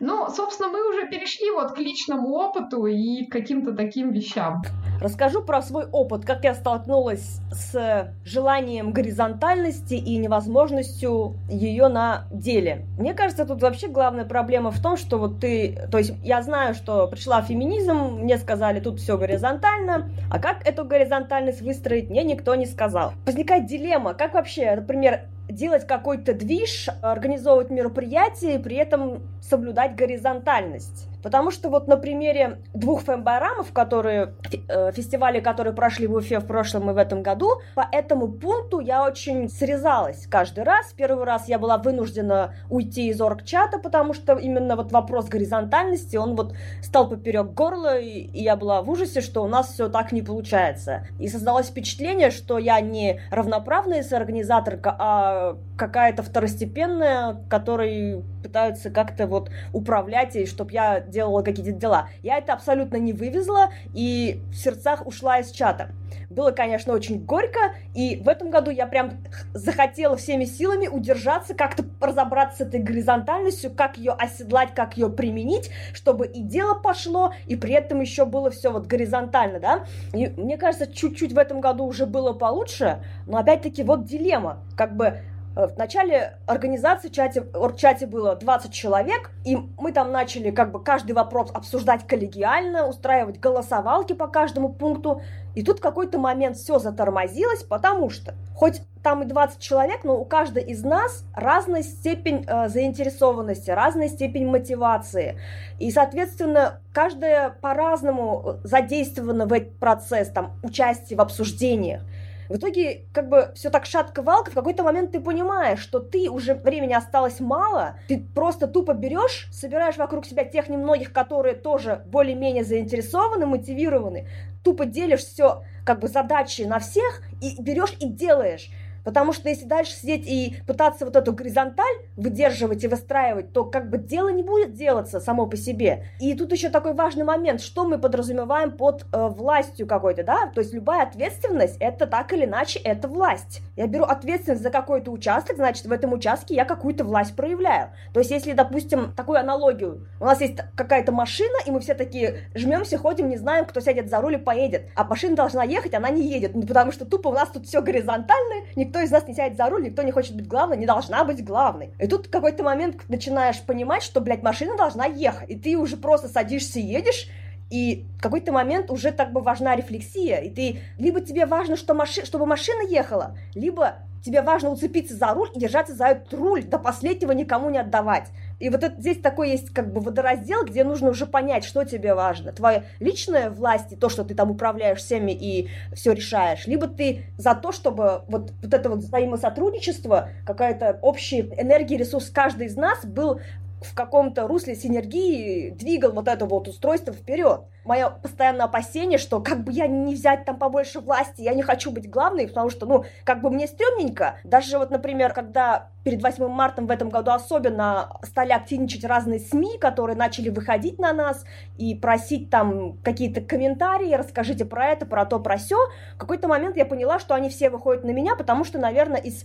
Ну, собственно, мы уже перешли вот к личному опыту и к каким-то таким вещам. Расскажу про свой опыт, как я столкнулась с желанием горизонтальности и невозможностью ее на деле. Мне кажется, тут вообще главная проблема в том, что вот ты... То есть я знаю, что пришла феминизм, мне сказали, тут все горизонтально, а как эту горизонтальность выстроить, мне никто не сказал. Возникает дилемма, как вообще, например, делать какой-то движ, организовывать мероприятия и при этом соблюдать горизонтальность. Потому что вот на примере двух фембайрамов, которые, э, фестивали, которые прошли в Уфе в прошлом и в этом году, по этому пункту я очень срезалась каждый раз. Первый раз я была вынуждена уйти из оргчата, потому что именно вот вопрос горизонтальности, он вот стал поперек горла, и я была в ужасе, что у нас все так не получается. И создалось впечатление, что я не равноправная соорганизаторка, а какая-то второстепенная, которой пытаются как-то вот управлять, и чтобы я делала какие-то дела. Я это абсолютно не вывезла и в сердцах ушла из чата. Было, конечно, очень горько, и в этом году я прям захотела всеми силами удержаться, как-то разобраться с этой горизонтальностью, как ее оседлать, как ее применить, чтобы и дело пошло, и при этом еще было все вот горизонтально, да. И мне кажется, чуть-чуть в этом году уже было получше, но опять-таки вот дилемма, как бы в начале организации чате, в чате было 20 человек, и мы там начали как бы каждый вопрос обсуждать коллегиально, устраивать голосовалки по каждому пункту. И тут в какой-то момент все затормозилось, потому что хоть там и 20 человек, но у каждой из нас разная степень э, заинтересованности, разная степень мотивации. И, соответственно, каждая по-разному э, задействована в этот процесс, там, участие в обсуждениях. В итоге, как бы, все так шатко-валко, в какой-то момент ты понимаешь, что ты уже времени осталось мало, ты просто тупо берешь, собираешь вокруг себя тех немногих, которые тоже более-менее заинтересованы, мотивированы, тупо делишь все, как бы, задачи на всех и берешь и делаешь. Потому что если дальше сидеть и пытаться вот эту горизонталь выдерживать и выстраивать, то как бы дело не будет делаться само по себе. И тут еще такой важный момент, что мы подразумеваем под э, властью какой-то, да? То есть любая ответственность, это так или иначе, это власть. Я беру ответственность за какой-то участок, значит, в этом участке я какую-то власть проявляю. То есть если, допустим, такую аналогию, у нас есть какая-то машина, и мы все такие жмемся, ходим, не знаем, кто сядет за руль и поедет. А машина должна ехать, она не едет, ну, потому что тупо у нас тут все горизонтально, никто из нас не сядет за руль, никто не хочет быть главной, не должна быть главной. И тут в какой-то момент начинаешь понимать, что, блядь, машина должна ехать, и ты уже просто садишься и едешь, и в какой-то момент уже так бы важна рефлексия, и ты либо тебе важно, что маши, чтобы машина ехала, либо тебе важно уцепиться за руль и держаться за этот руль, до последнего никому не отдавать. И вот это, здесь такой есть как бы водораздел, где нужно уже понять, что тебе важно. Твоя личная власть и то, что ты там управляешь всеми и все решаешь. Либо ты за то, чтобы вот, вот это вот взаимосотрудничество, какая-то общая энергия, ресурс каждый из нас был в каком-то русле синергии двигал вот это вот устройство вперед. Мое постоянное опасение, что как бы я не взять там побольше власти, я не хочу быть главной, потому что, ну, как бы мне стрёмненько. Даже вот, например, когда перед 8 марта в этом году особенно стали активничать разные СМИ, которые начали выходить на нас и просить там какие-то комментарии, расскажите про это, про то, про все. В какой-то момент я поняла, что они все выходят на меня, потому что, наверное, из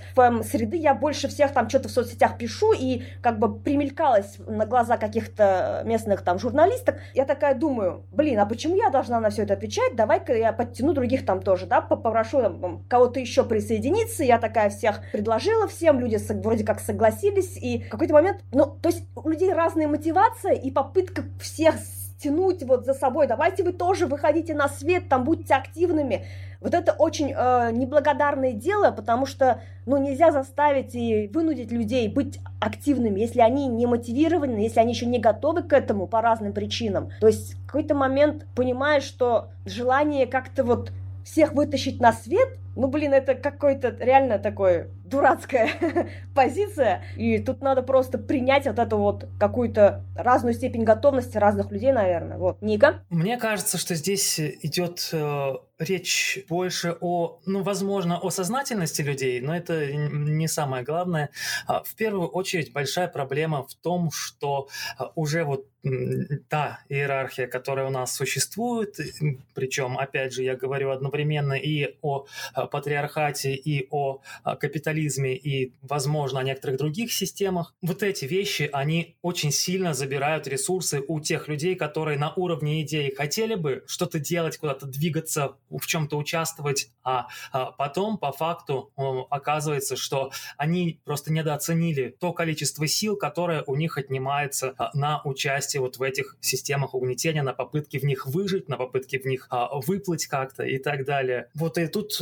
среды я больше всех там что-то в соцсетях пишу и как бы примелькалась на глаза каких-то местных там журналисток. Я такая думаю, блин, а почему я должна на все это отвечать? Давай-ка я подтяну других там тоже, да, попрошу кого-то еще присоединиться. Я такая всех предложила всем, люди вроде как согласились, и в какой-то момент, ну, то есть у людей разная мотивация и попытка всех тянуть вот за собой, давайте вы тоже выходите на свет, там будьте активными. Вот это очень э, неблагодарное дело, потому что, ну, нельзя заставить и вынудить людей быть активными, если они не мотивированы, если они еще не готовы к этому по разным причинам. То есть в какой-то момент понимаешь, что желание как-то вот всех вытащить на свет, ну, блин, это какой-то реально такой дурацкая <laughs> позиция, и тут надо просто принять вот эту вот какую-то разную степень готовности разных людей, наверное. Вот. Ника? Мне кажется, что здесь идет э, речь больше о, ну, возможно, о сознательности людей, но это не самое главное. А, в первую очередь большая проблема в том, что а, уже вот та иерархия, которая у нас существует, причем, опять же, я говорю одновременно и о а, патриархате, и о капитализме, и, возможно, о некоторых других системах, вот эти вещи, они очень сильно забирают ресурсы у тех людей, которые на уровне идеи хотели бы что-то делать, куда-то двигаться в чем-то участвовать, а, а потом по факту оказывается, что они просто недооценили то количество сил, которое у них отнимается а, на участие вот в этих системах угнетения, на попытке в них выжить, на попытке в них а, выплыть как-то и так далее. Вот и тут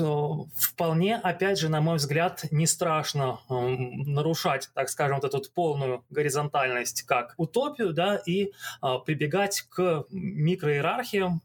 вполне, опять же, на мой взгляд, не страшно нарушать, так скажем, вот эту полную горизонтальность как утопию, да, и прибегать к микроиерархиям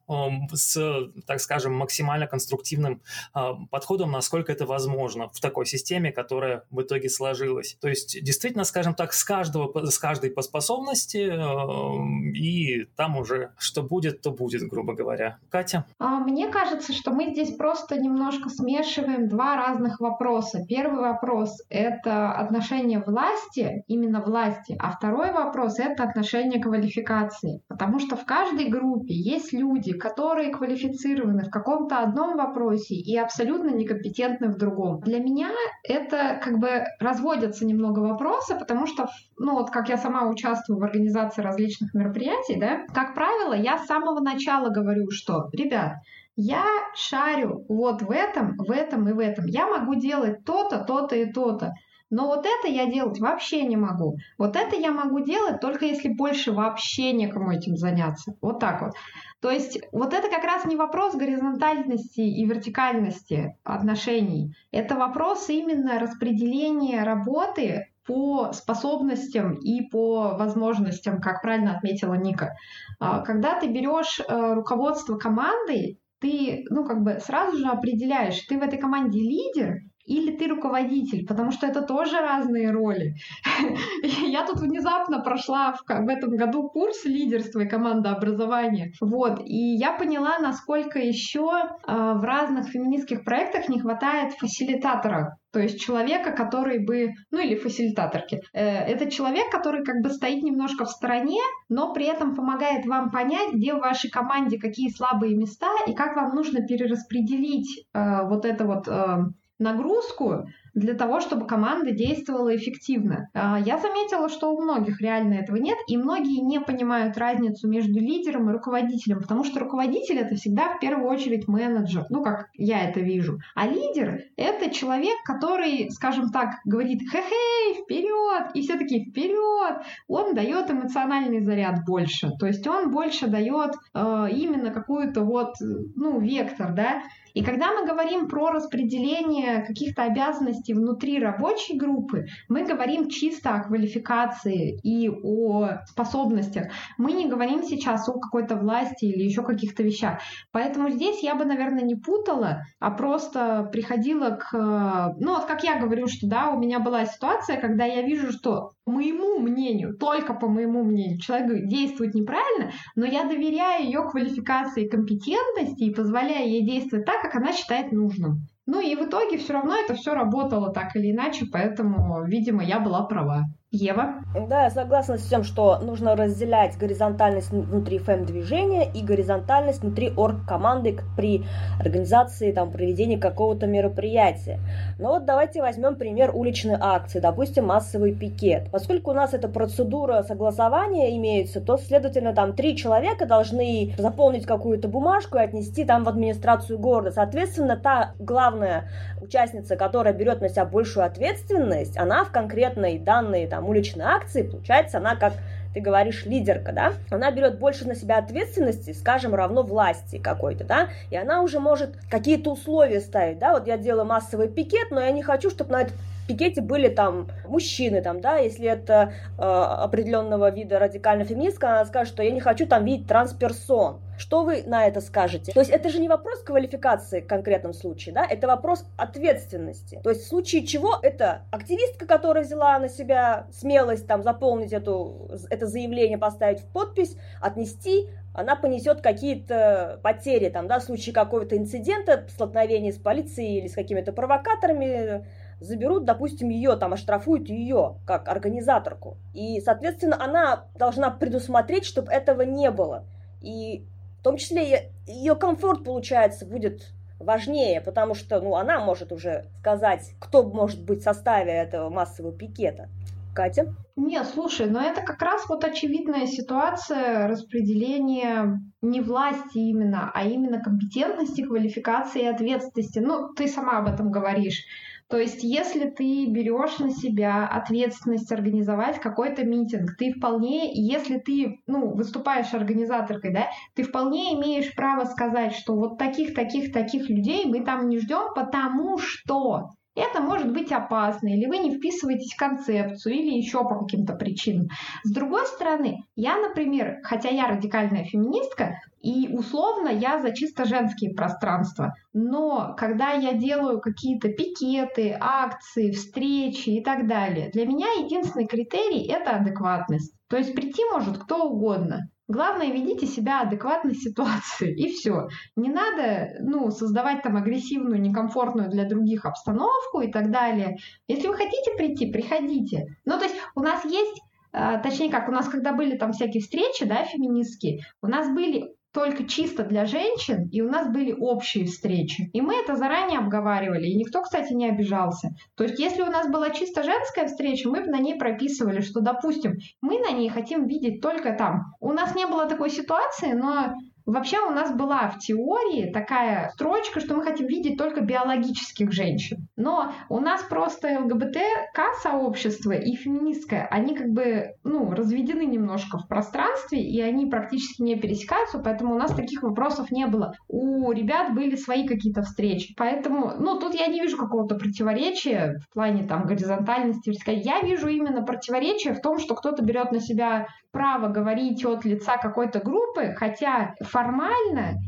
с, так скажем, максимально конструктивным э, подходом, насколько это возможно в такой системе, которая в итоге сложилась. То есть, действительно, скажем так, с каждого, с каждой по способности, э, и там уже что будет, то будет, грубо говоря. Катя? А, мне кажется, что мы здесь просто немножко смешиваем два разных вопроса. Первый вопрос — это отношение власти, именно власти, а второй вопрос — это отношение квалификации. Потому что в каждой группе есть люди, которые квалифицированы в каком каком-то одном вопросе и абсолютно некомпетентны в другом. Для меня это как бы разводятся немного вопросы, потому что, ну вот как я сама участвую в организации различных мероприятий, да, как правило, я с самого начала говорю, что, ребят, я шарю вот в этом, в этом и в этом. Я могу делать то-то, то-то и то-то. Но вот это я делать вообще не могу. Вот это я могу делать только если больше вообще некому этим заняться. Вот так вот. То есть вот это как раз не вопрос горизонтальности и вертикальности отношений. Это вопрос именно распределения работы по способностям и по возможностям, как правильно отметила Ника. А, когда ты берешь э, руководство командой, ты, ну, как бы сразу же определяешь, ты в этой команде лидер или ты руководитель, потому что это тоже разные роли. <laughs> Я тут внезапно прошла в, в этом году курс лидерства и командообразования. Вот, и я поняла, насколько еще э, в разных феминистских проектах не хватает фасилитатора, то есть человека, который бы, ну или фасилитаторки. Э, это человек, который как бы стоит немножко в стороне, но при этом помогает вам понять, где в вашей команде какие слабые места и как вам нужно перераспределить э, вот это вот э, нагрузку для того, чтобы команда действовала эффективно. А, я заметила, что у многих реально этого нет, и многие не понимают разницу между лидером и руководителем, потому что руководитель это всегда в первую очередь менеджер, ну как я это вижу. А лидер это человек, который, скажем так, говорит хе-хей, вперед, и все таки вперед. Он дает эмоциональный заряд больше, то есть он больше дает э, именно какую-то вот, ну, вектор, да, и когда мы говорим про распределение каких-то обязанностей компетентности внутри рабочей группы, мы говорим чисто о квалификации и о способностях. Мы не говорим сейчас о какой-то власти или еще каких-то вещах. Поэтому здесь я бы, наверное, не путала, а просто приходила к... Ну, вот как я говорю, что да, у меня была ситуация, когда я вижу, что моему мнению, только по моему мнению, человек действует неправильно, но я доверяю ее квалификации и компетентности и позволяю ей действовать так, как она считает нужным. Ну и в итоге все равно это все работало так или иначе, поэтому, видимо, я была права. Ева? Да, я согласна с тем, что нужно разделять горизонтальность внутри фэм-движения и горизонтальность внутри орг-команды при организации, там, проведения какого-то мероприятия. Но вот давайте возьмем пример уличной акции, допустим, массовый пикет. Поскольку у нас эта процедура согласования имеется, то, следовательно, там три человека должны заполнить какую-то бумажку и отнести там в администрацию города. Соответственно, та главная участница, которая берет на себя большую ответственность, она в конкретной данной там, уличной акции, получается, она как ты говоришь лидерка, да, она берет больше на себя ответственности, скажем, равно власти какой-то, да, и она уже может какие-то условия ставить, да, вот я делаю массовый пикет, но я не хочу, чтобы на этот пикете были там мужчины, там, да, если это э, определенного вида радикальная феминистка, она скажет, что я не хочу там видеть трансперсон. Что вы на это скажете? То есть это же не вопрос квалификации в конкретном случае, да, это вопрос ответственности. То есть в случае чего это активистка, которая взяла на себя смелость там заполнить эту, это заявление, поставить в подпись, отнести, она понесет какие-то потери, там, да, в случае какого-то инцидента, столкновения с полицией или с какими-то провокаторами, заберут, допустим, ее, там, оштрафуют ее как организаторку. И, соответственно, она должна предусмотреть, чтобы этого не было. И в том числе ее комфорт, получается, будет важнее, потому что ну, она может уже сказать, кто может быть в составе этого массового пикета. Катя? Нет, слушай, но это как раз вот очевидная ситуация распределения не власти именно, а именно компетентности, квалификации и ответственности. Ну, ты сама об этом говоришь. То есть, если ты берешь на себя ответственность организовать какой-то митинг, ты вполне, если ты, ну, выступаешь организаторкой, да, ты вполне имеешь право сказать, что вот таких, таких, таких людей мы там не ждем, потому что это может быть опасно, или вы не вписываетесь в концепцию, или еще по каким-то причинам. С другой стороны, я, например, хотя я радикальная феминистка, и условно я за чисто женские пространства, но когда я делаю какие-то пикеты, акции, встречи и так далее, для меня единственный критерий – это адекватность. То есть прийти может кто угодно. Главное, ведите себя адекватной ситуации, и все. Не надо, ну, создавать там агрессивную, некомфортную для других обстановку и так далее. Если вы хотите прийти, приходите. Ну, то есть у нас есть а, точнее как, у нас когда были там всякие встречи, да, феминистские, у нас были только чисто для женщин, и у нас были общие встречи. И мы это заранее обговаривали, и никто, кстати, не обижался. То есть, если у нас была чисто женская встреча, мы бы на ней прописывали, что, допустим, мы на ней хотим видеть только там. У нас не было такой ситуации, но Вообще у нас была в теории такая строчка, что мы хотим видеть только биологических женщин. Но у нас просто ЛГБТК-сообщество и феминистское, они как бы, ну, разведены немножко в пространстве, и они практически не пересекаются, поэтому у нас таких вопросов не было. У ребят были свои какие-то встречи. Поэтому, ну, тут я не вижу какого-то противоречия в плане там горизонтальности. Я вижу именно противоречие в том, что кто-то берет на себя право говорить от лица какой-то группы, хотя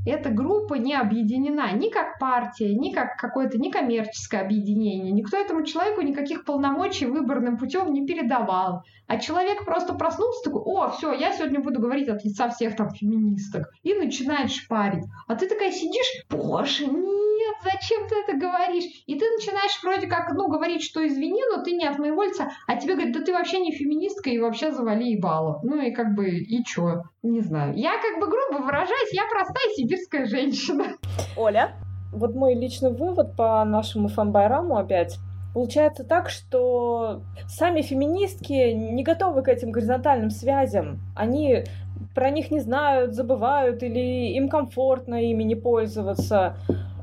эта группа не объединена ни как партия, ни как какое-то некоммерческое объединение. Никто этому человеку никаких полномочий выборным путем не передавал. А человек просто проснулся такой, о, все, я сегодня буду говорить от лица всех там феминисток. И начинает шпарить. А ты такая сидишь, боже, нет, зачем ты это говоришь? И ты начинаешь вроде как, ну, говорить, что извини, но ты не от моего лица. А тебе говорят, да ты вообще не феминистка и вообще завали ебало. Ну и как бы, и чё? Не знаю. Я как бы грубо выражаюсь, я простая сибирская женщина. Оля? Вот мой личный вывод по нашему фанбайраму опять Получается так, что сами феминистки не готовы к этим горизонтальным связям. Они про них не знают, забывают или им комфортно ими не пользоваться.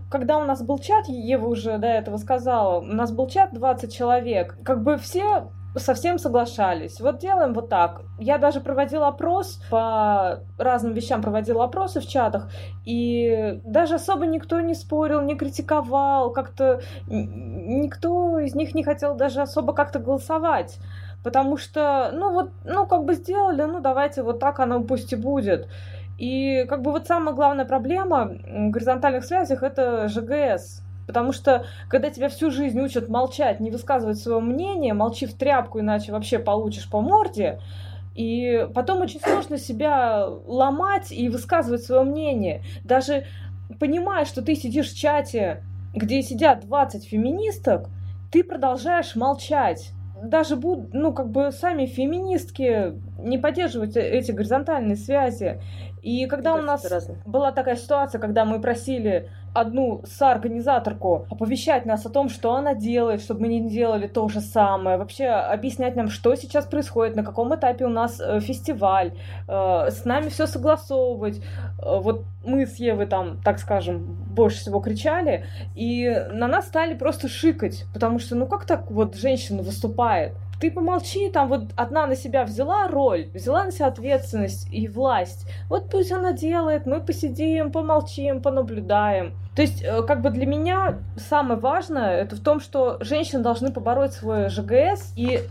Когда у нас был чат, Ева уже до этого сказала, у нас был чат 20 человек, как бы все совсем соглашались. Вот делаем вот так. Я даже проводила опрос по разным вещам, проводила опросы в чатах, и даже особо никто не спорил, не критиковал, как-то никто из них не хотел даже особо как-то голосовать. Потому что, ну вот, ну как бы сделали, ну давайте вот так оно пусть и будет. И как бы вот самая главная проблема в горизонтальных связях это ЖГС. Потому что, когда тебя всю жизнь учат молчать, не высказывать свое мнение, молчи в тряпку, иначе вообще получишь по морде, и потом очень сложно себя ломать и высказывать свое мнение. Даже понимая, что ты сидишь в чате, где сидят 20 феминисток, ты продолжаешь молчать. Даже буд, ну, как бы сами феминистки не поддерживают э, эти горизонтальные связи. И когда Мне у нас была такая ситуация, когда мы просили одну соорганизаторку оповещать нас о том, что она делает, чтобы мы не делали то же самое, вообще объяснять нам, что сейчас происходит, на каком этапе у нас э, фестиваль, э, с нами все согласовывать. Э, вот мы с Евой там, так скажем, больше всего кричали, и на нас стали просто шикать, потому что, ну как так вот женщина выступает? Ты помолчи, там вот одна на себя взяла роль, взяла на себя ответственность и власть. Вот пусть она делает, мы посидим, помолчим, понаблюдаем. То есть, э, как бы для меня самое важное это в том, что женщины должны побороть свой ЖГС, и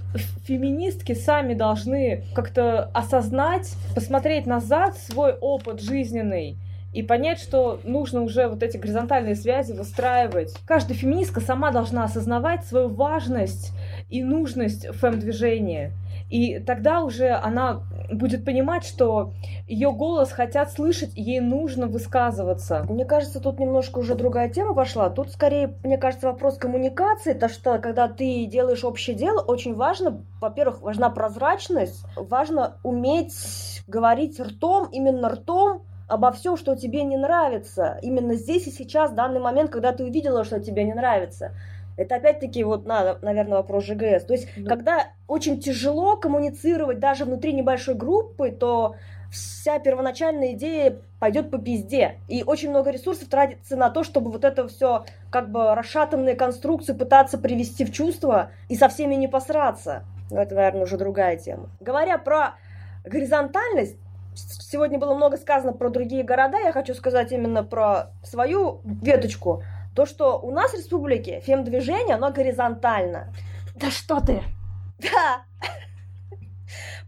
феминистки сами должны как-то осознать, посмотреть назад свой опыт жизненный и понять, что нужно уже вот эти горизонтальные связи выстраивать. Каждая феминистка сама должна осознавать свою важность и нужность фэм-движения. И тогда уже она будет понимать, что ее голос хотят слышать, ей нужно высказываться. Мне кажется, тут немножко уже другая тема пошла. Тут скорее, мне кажется, вопрос коммуникации, то что когда ты делаешь общее дело, очень важно, во-первых, важна прозрачность, важно уметь говорить ртом, именно ртом, обо всем, что тебе не нравится. Именно здесь и сейчас, в данный момент, когда ты увидела, что тебе не нравится. Это опять-таки вот, на, наверное, вопрос ЖГС. То есть, да. когда очень тяжело коммуницировать даже внутри небольшой группы, то вся первоначальная идея пойдет по пизде. И очень много ресурсов тратится на то, чтобы вот это все как бы расшатанные конструкции пытаться привести в чувство и со всеми не посраться. Но это, наверное, уже другая тема. Говоря про горизонтальность, сегодня было много сказано про другие города, я хочу сказать именно про свою веточку. То, что у нас в республике фем-движение, оно горизонтально. Да что ты? Да.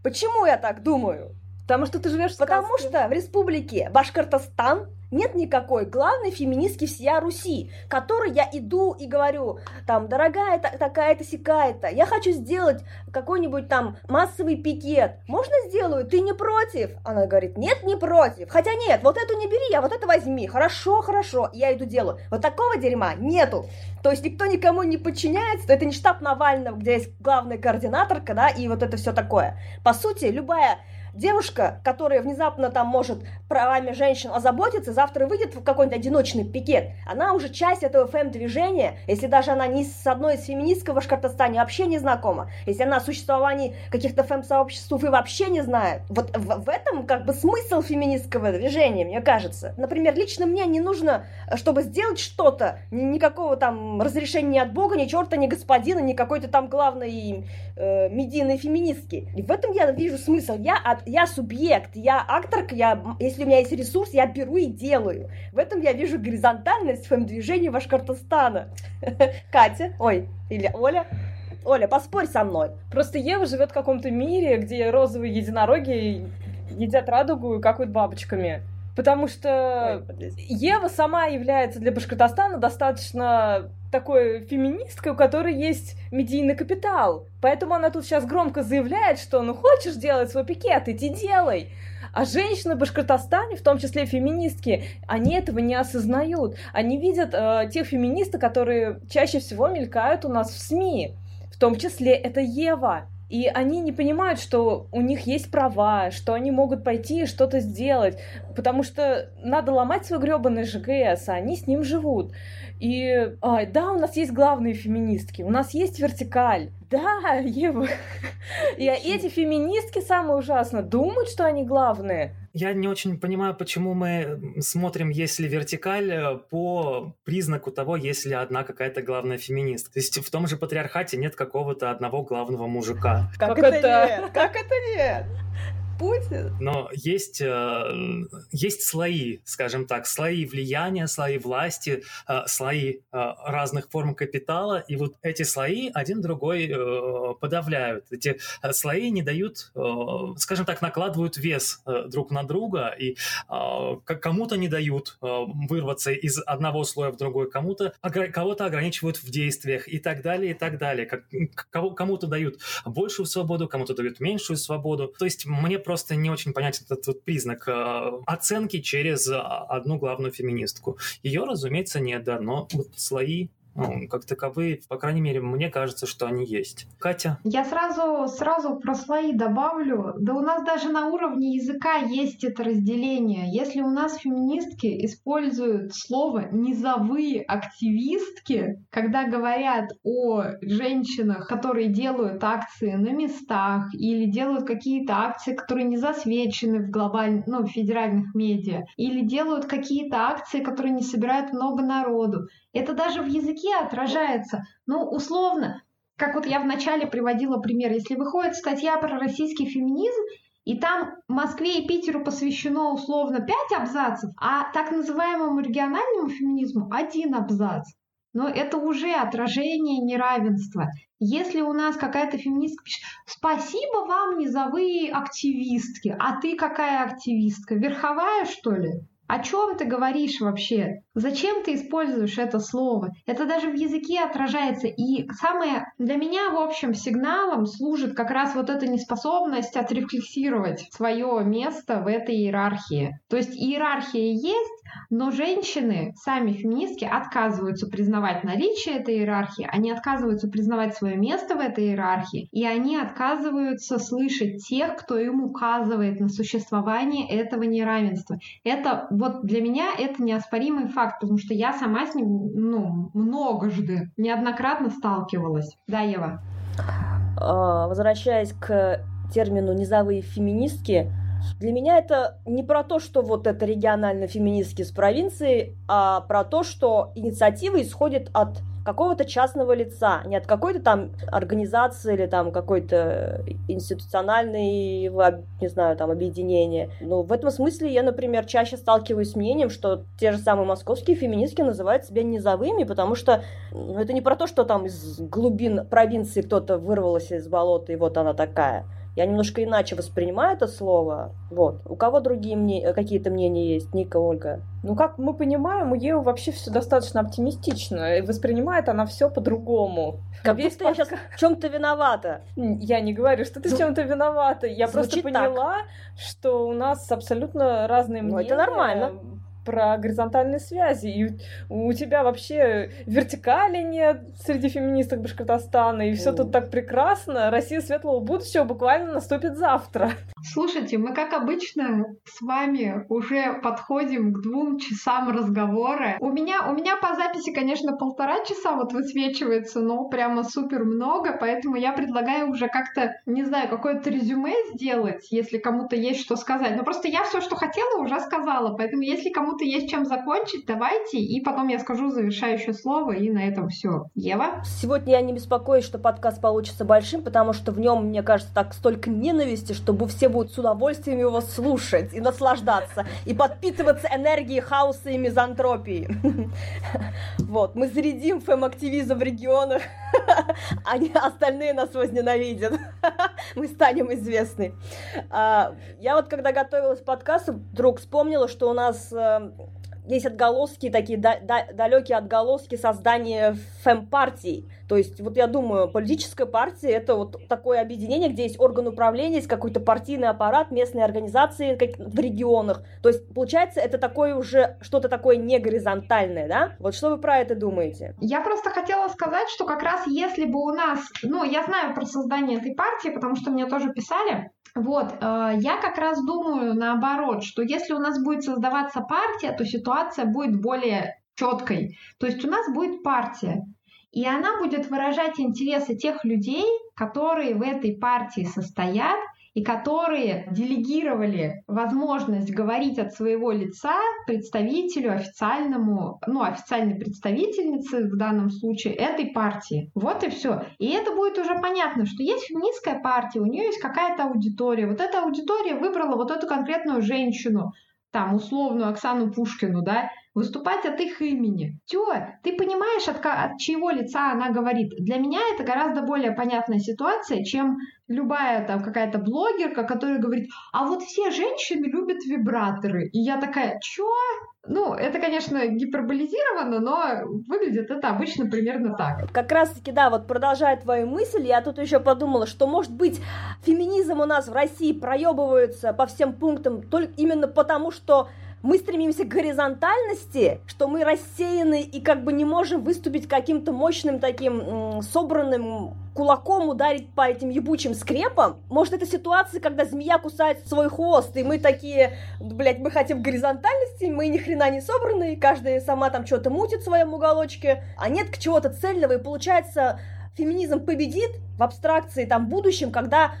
Почему я так думаю? Потому что ты живешь в Потому что в республике Башкортостан нет никакой главной феминистки всея Руси, которой я иду и говорю, там, дорогая такая-то, сякая-то, я хочу сделать какой-нибудь там массовый пикет, можно сделаю, ты не против? Она говорит, нет, не против, хотя нет, вот эту не бери, а вот это возьми, хорошо, хорошо, я иду делаю. Вот такого дерьма нету. То есть никто никому не подчиняется, это не штаб Навального, где есть главная координаторка, да, и вот это все такое. По сути, любая девушка, которая внезапно там может правами женщин озаботиться, завтра выйдет в какой-нибудь одиночный пикет. Она уже часть этого фэм-движения, если даже она ни с одной из феминисток в Башкортостане вообще не знакома, если она о существовании каких-то фэм-сообществ и вообще не знает. Вот в, в этом как бы смысл феминистского движения, мне кажется. Например, лично мне не нужно, чтобы сделать что-то, никакого там разрешения ни от Бога, ни черта, ни господина, ни какой-то там главной э, медийной феминистки. И в этом я вижу смысл. Я я субъект, я акторка, я, если у меня есть ресурс, я беру и делаю. В этом я вижу горизонтальность фэм-движения Башкортостана. <laughs> Катя, ой, или Оля, Оля, поспорь со мной. Просто Ева живет в каком-то мире, где розовые единороги едят радугу и какают бабочками. Потому что Ой, Ева сама является для Башкортостана достаточно такой феминисткой, у которой есть медийный капитал. Поэтому она тут сейчас громко заявляет, что ну хочешь делать свой пикет, иди делай. А женщины в Башкортостане, в том числе феминистки, они этого не осознают. Они видят э, тех феминисток, которые чаще всего мелькают у нас в СМИ. В том числе это Ева. И они не понимают, что у них есть права, что они могут пойти и что-то сделать, потому что надо ломать свой гребаный ЖГС, а они с ним живут. И а, да, у нас есть главные феминистки, у нас есть вертикаль. Да, Ева. <laughs> И эти феминистки самые ужасные думают, что они главные. Я не очень понимаю, почему мы смотрим, если вертикаль, э, по признаку того, если одна какая-то главная феминистка. То есть в том же патриархате нет какого-то одного главного мужика. Как, как это, это нет? Как это нет? Путин. Но есть, э, есть слои, скажем так, слои влияния, слои власти, э, слои э, разных форм капитала, и вот эти слои один другой подавляют. Эти слои не дают, скажем так, накладывают вес друг на друга, и кому-то не дают вырваться из одного слоя в другой, кому-то кого-то ограничивают в действиях и так далее, и так далее. Кому-то дают большую свободу, кому-то дают меньшую свободу. То есть мне просто просто не очень понятен этот вот признак э, оценки через а, одну главную феминистку. Ее, разумеется, нет, да, но вот слои ну, как таковые, по крайней мере, мне кажется, что они есть. Катя? Я сразу, сразу про слои добавлю. Да у нас даже на уровне языка есть это разделение. Если у нас феминистки используют слово «низовые активистки», когда говорят о женщинах, которые делают акции на местах или делают какие-то акции, которые не засвечены в глобальных, ну, в федеральных медиа, или делают какие-то акции, которые не собирают много народу, это даже в языке отражается. Ну, условно, как вот я вначале приводила пример, если выходит статья про российский феминизм, и там Москве и Питеру посвящено условно пять абзацев, а так называемому региональному феминизму один абзац. Но это уже отражение неравенства. Если у нас какая-то феминистка пишет «Спасибо вам, низовые активистки», а ты какая активистка? Верховая, что ли? О чем ты говоришь вообще? Зачем ты используешь это слово? Это даже в языке отражается. И самое для меня, в общем, сигналом служит как раз вот эта неспособность отрефлексировать свое место в этой иерархии. То есть иерархия есть, но женщины, сами феминистки, отказываются признавать наличие этой иерархии, они отказываются признавать свое место в этой иерархии, и они отказываются слышать тех, кто им указывает на существование этого неравенства. Это вот для меня это неоспоримый факт, потому что я сама с ним ну, многожды, неоднократно сталкивалась. Да, Ева? А, возвращаясь к термину «низовые феминистки», для меня это не про то, что вот это регионально-феминистки с провинции, а про то, что инициатива исходит от какого-то частного лица, не от какой-то там организации или там какой-то институциональной, не знаю, там объединения. Но в этом смысле я, например, чаще сталкиваюсь с мнением, что те же самые московские феминистки называют себя низовыми, потому что ну, это не про то, что там из глубин провинции кто-то вырвался из болота, и вот она такая. Я немножко иначе воспринимаю это слово. Вот. У кого другие мне... какие-то мнения есть? Ника, Ольга? Ну, как мы понимаем, у Евы вообще все достаточно оптимистично. И воспринимает она все по-другому. Как Весь будто подка... я сейчас в чем-то виновата. Я не говорю, что ты ну, в чем-то виновата. Я просто поняла, так. что у нас абсолютно разные мнения. Ну, это нормально про горизонтальные связи. И у тебя вообще вертикали нет среди феминисток Башкортостана, и все тут так прекрасно. Россия светлого будущего буквально наступит завтра. Слушайте, мы, как обычно, с вами уже подходим к двум часам разговора. У меня, у меня по записи, конечно, полтора часа вот высвечивается, но прямо супер много, поэтому я предлагаю уже как-то, не знаю, какое-то резюме сделать, если кому-то есть что сказать. Но просто я все, что хотела, уже сказала, поэтому если кому кому-то есть чем закончить, давайте, и потом я скажу завершающее слово, и на этом все. Ева? Сегодня я не беспокоюсь, что подкаст получится большим, потому что в нем, мне кажется, так столько ненависти, чтобы все будут с удовольствием его слушать и наслаждаться, и подпитываться энергией хаоса и мизантропии. <laughs> Вот, мы зарядим фэм-активизм в регионах, <laughs> они остальные нас возненавидят. <laughs> Мы станем известны. А, я вот когда готовилась к подкасту, вдруг вспомнила, что у нас э, есть отголоски, такие да, да, далекие отголоски создания фэм-партий. То есть, вот я думаю, политическая партия это вот такое объединение, где есть орган управления, есть какой-то партийный аппарат, местные организации как, в регионах. То есть, получается, это такое уже что-то такое не горизонтальное, да? Вот что вы про это думаете? Я просто хотела сказать, что как раз если бы у нас, ну, я знаю про создание этой партии, потому что мне тоже писали, вот, э, я как раз думаю наоборот, что если у нас будет создаваться партия, то ситуация будет более четкой. То есть у нас будет партия. и она будет выражать интересы тех людей, которые в этой партии состоят, и которые делегировали возможность говорить от своего лица представителю официальному, ну, официальной представительнице в данном случае этой партии. Вот и все. И это будет уже понятно, что есть феминистская партия, у нее есть какая-то аудитория. Вот эта аудитория выбрала вот эту конкретную женщину, там, условную Оксану Пушкину, да, выступать от их имени. Тё, ты понимаешь, от, от чьего лица она говорит. Для меня это гораздо более понятная ситуация, чем любая там какая-то блогерка, которая говорит, а вот все женщины любят вибраторы. И я такая, чё? Ну, это, конечно, гиперболизировано, но выглядит это обычно примерно так. Как раз-таки, да, вот продолжая твою мысль, я тут еще подумала, что, может быть, феминизм у нас в России проебывается по всем пунктам только именно потому, что мы стремимся к горизонтальности, что мы рассеяны и как бы не можем выступить каким-то мощным таким собранным кулаком ударить по этим ебучим скрепам. Может, это ситуация, когда змея кусает свой хвост, и мы такие, блядь, мы хотим горизонтальности, мы ни хрена не собраны, каждая сама там что-то мутит в своем уголочке, а нет к чего-то цельного, и получается, феминизм победит в абстракции там в будущем, когда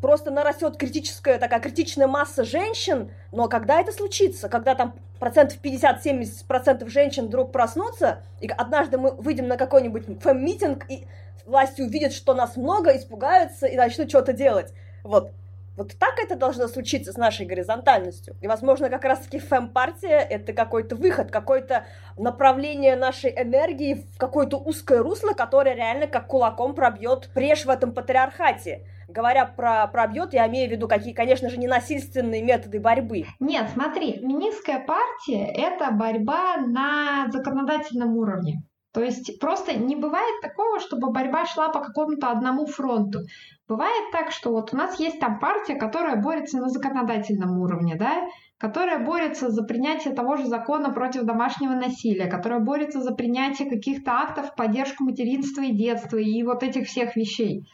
просто нарастет критическая, такая критичная масса женщин, но когда это случится? Когда там процентов 50-70 процентов женщин вдруг проснутся, и однажды мы выйдем на какой-нибудь фэм-митинг, и власти увидят, что нас много, испугаются и начнут что-то делать. Вот. Вот так это должно случиться с нашей горизонтальностью. И, возможно, как раз-таки фэм-партия — это какой-то выход, какое-то направление нашей энергии в какое-то узкое русло, которое реально как кулаком пробьет брешь в этом патриархате. Говоря про пробьет, я имею в виду, какие, конечно же, ненасильственные методы борьбы. Нет, смотри, феминистская партия — это борьба на законодательном уровне. То есть просто не бывает такого, чтобы борьба шла по какому-то одному фронту. Бывает так, что вот у нас есть там партия, которая борется на законодательном уровне, да, которая борется за принятие того же закона против домашнего насилия, которая борется за принятие каких-то актов в поддержку материнства и детства и вот этих всех вещей.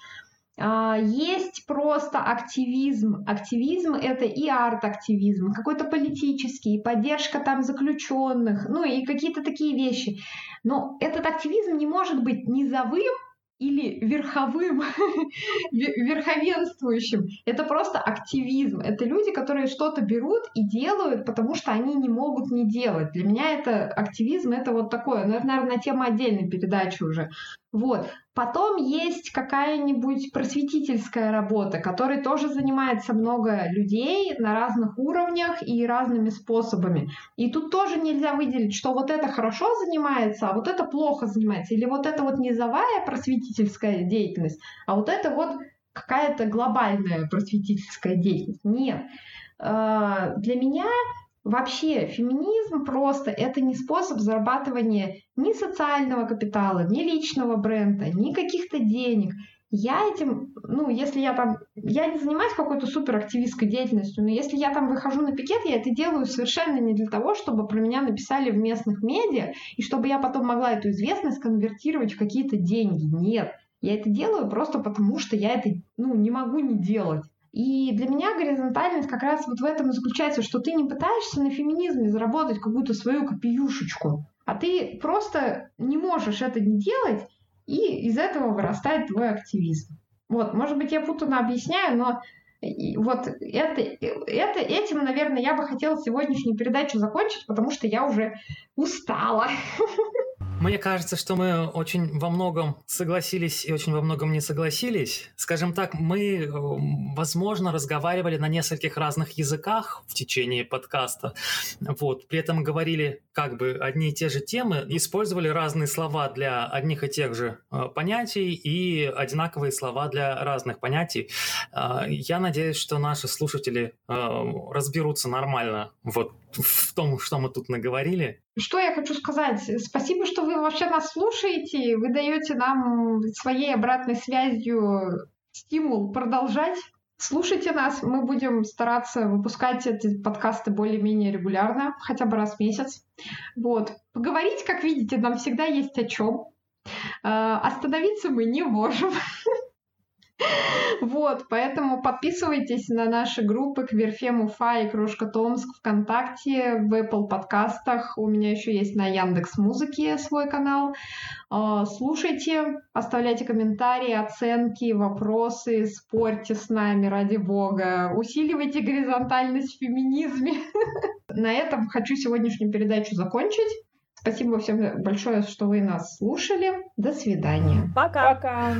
А, есть просто активизм. Активизм — это и арт-активизм, какой-то политический, поддержка там заключенных, ну и какие-то такие вещи. Но этот активизм не может быть низовым или верховым, <laughs> верховенствующим. Это просто активизм. Это люди, которые что-то берут и делают, потому что они не могут не делать. Для меня это активизм, это вот такое. Ну, это, наверное, тема отдельной передачи уже. Вот. Потом есть какая-нибудь просветительская работа, которой тоже занимается много людей на разных уровнях и разными способами. И тут тоже нельзя выделить, что вот это хорошо занимается, а вот это плохо занимается. Или вот это вот низовая просветительская деятельность, а вот это вот какая-то глобальная просветительская деятельность. Нет. А, для меня Вообще, феминизм просто это не способ зарабатывания ни социального капитала, ни личного бренда, ни каких-то денег. Я этим, ну, если я там, я не занимаюсь какой-то суперактивистской деятельностью, но если я там выхожу на пикет, я это делаю совершенно не для того, чтобы про меня написали в местных медиа, и чтобы я потом могла эту известность конвертировать в какие-то деньги. Нет. Я это делаю просто потому, что я это, ну, не могу не делать. И для меня горизонтальность как раз вот в этом и заключается, что ты не пытаешься на феминизме заработать какую-то свою копеюшечку, а ты просто не можешь это не делать, и из этого вырастает твой активизм. Вот, может быть, я путано объясняю, но вот это, это, этим, наверное, я бы хотела сегодняшнюю передачу закончить, потому что я уже устала. <laughs> Мне кажется, что мы очень во многом согласились и очень во многом не согласились. Скажем так, мы, э, возможно, разговаривали на нескольких разных языках в течение подкаста. Вот. При этом говорили как бы одни и те же темы, использовали разные слова для одних и тех же э, понятий и одинаковые слова для разных понятий. Э, я надеюсь, что наши слушатели разберутся нормально вот в том, что мы тут наговорили. Что я хочу сказать? Спасибо, что вы вообще нас слушаете. Вы даете нам своей обратной связью стимул продолжать. Слушайте нас, мы будем стараться выпускать эти подкасты более-менее регулярно, хотя бы раз в месяц. Вот. Поговорить, как видите, нам всегда есть о чем. А, остановиться мы не можем. <laughs> Вот, поэтому подписывайтесь на наши группы Кверфем Уфа и Крошка Томск ВКонтакте, в Apple подкастах. У меня еще есть на Яндекс Музыке свой канал. А, слушайте, оставляйте комментарии, оценки, вопросы, спорьте с нами, ради бога. Усиливайте горизонтальность в феминизме. <laughs> На этом хочу сегодняшнюю передачу закончить. Спасибо всем большое, что вы нас слушали. До свидания. Пока. Пока.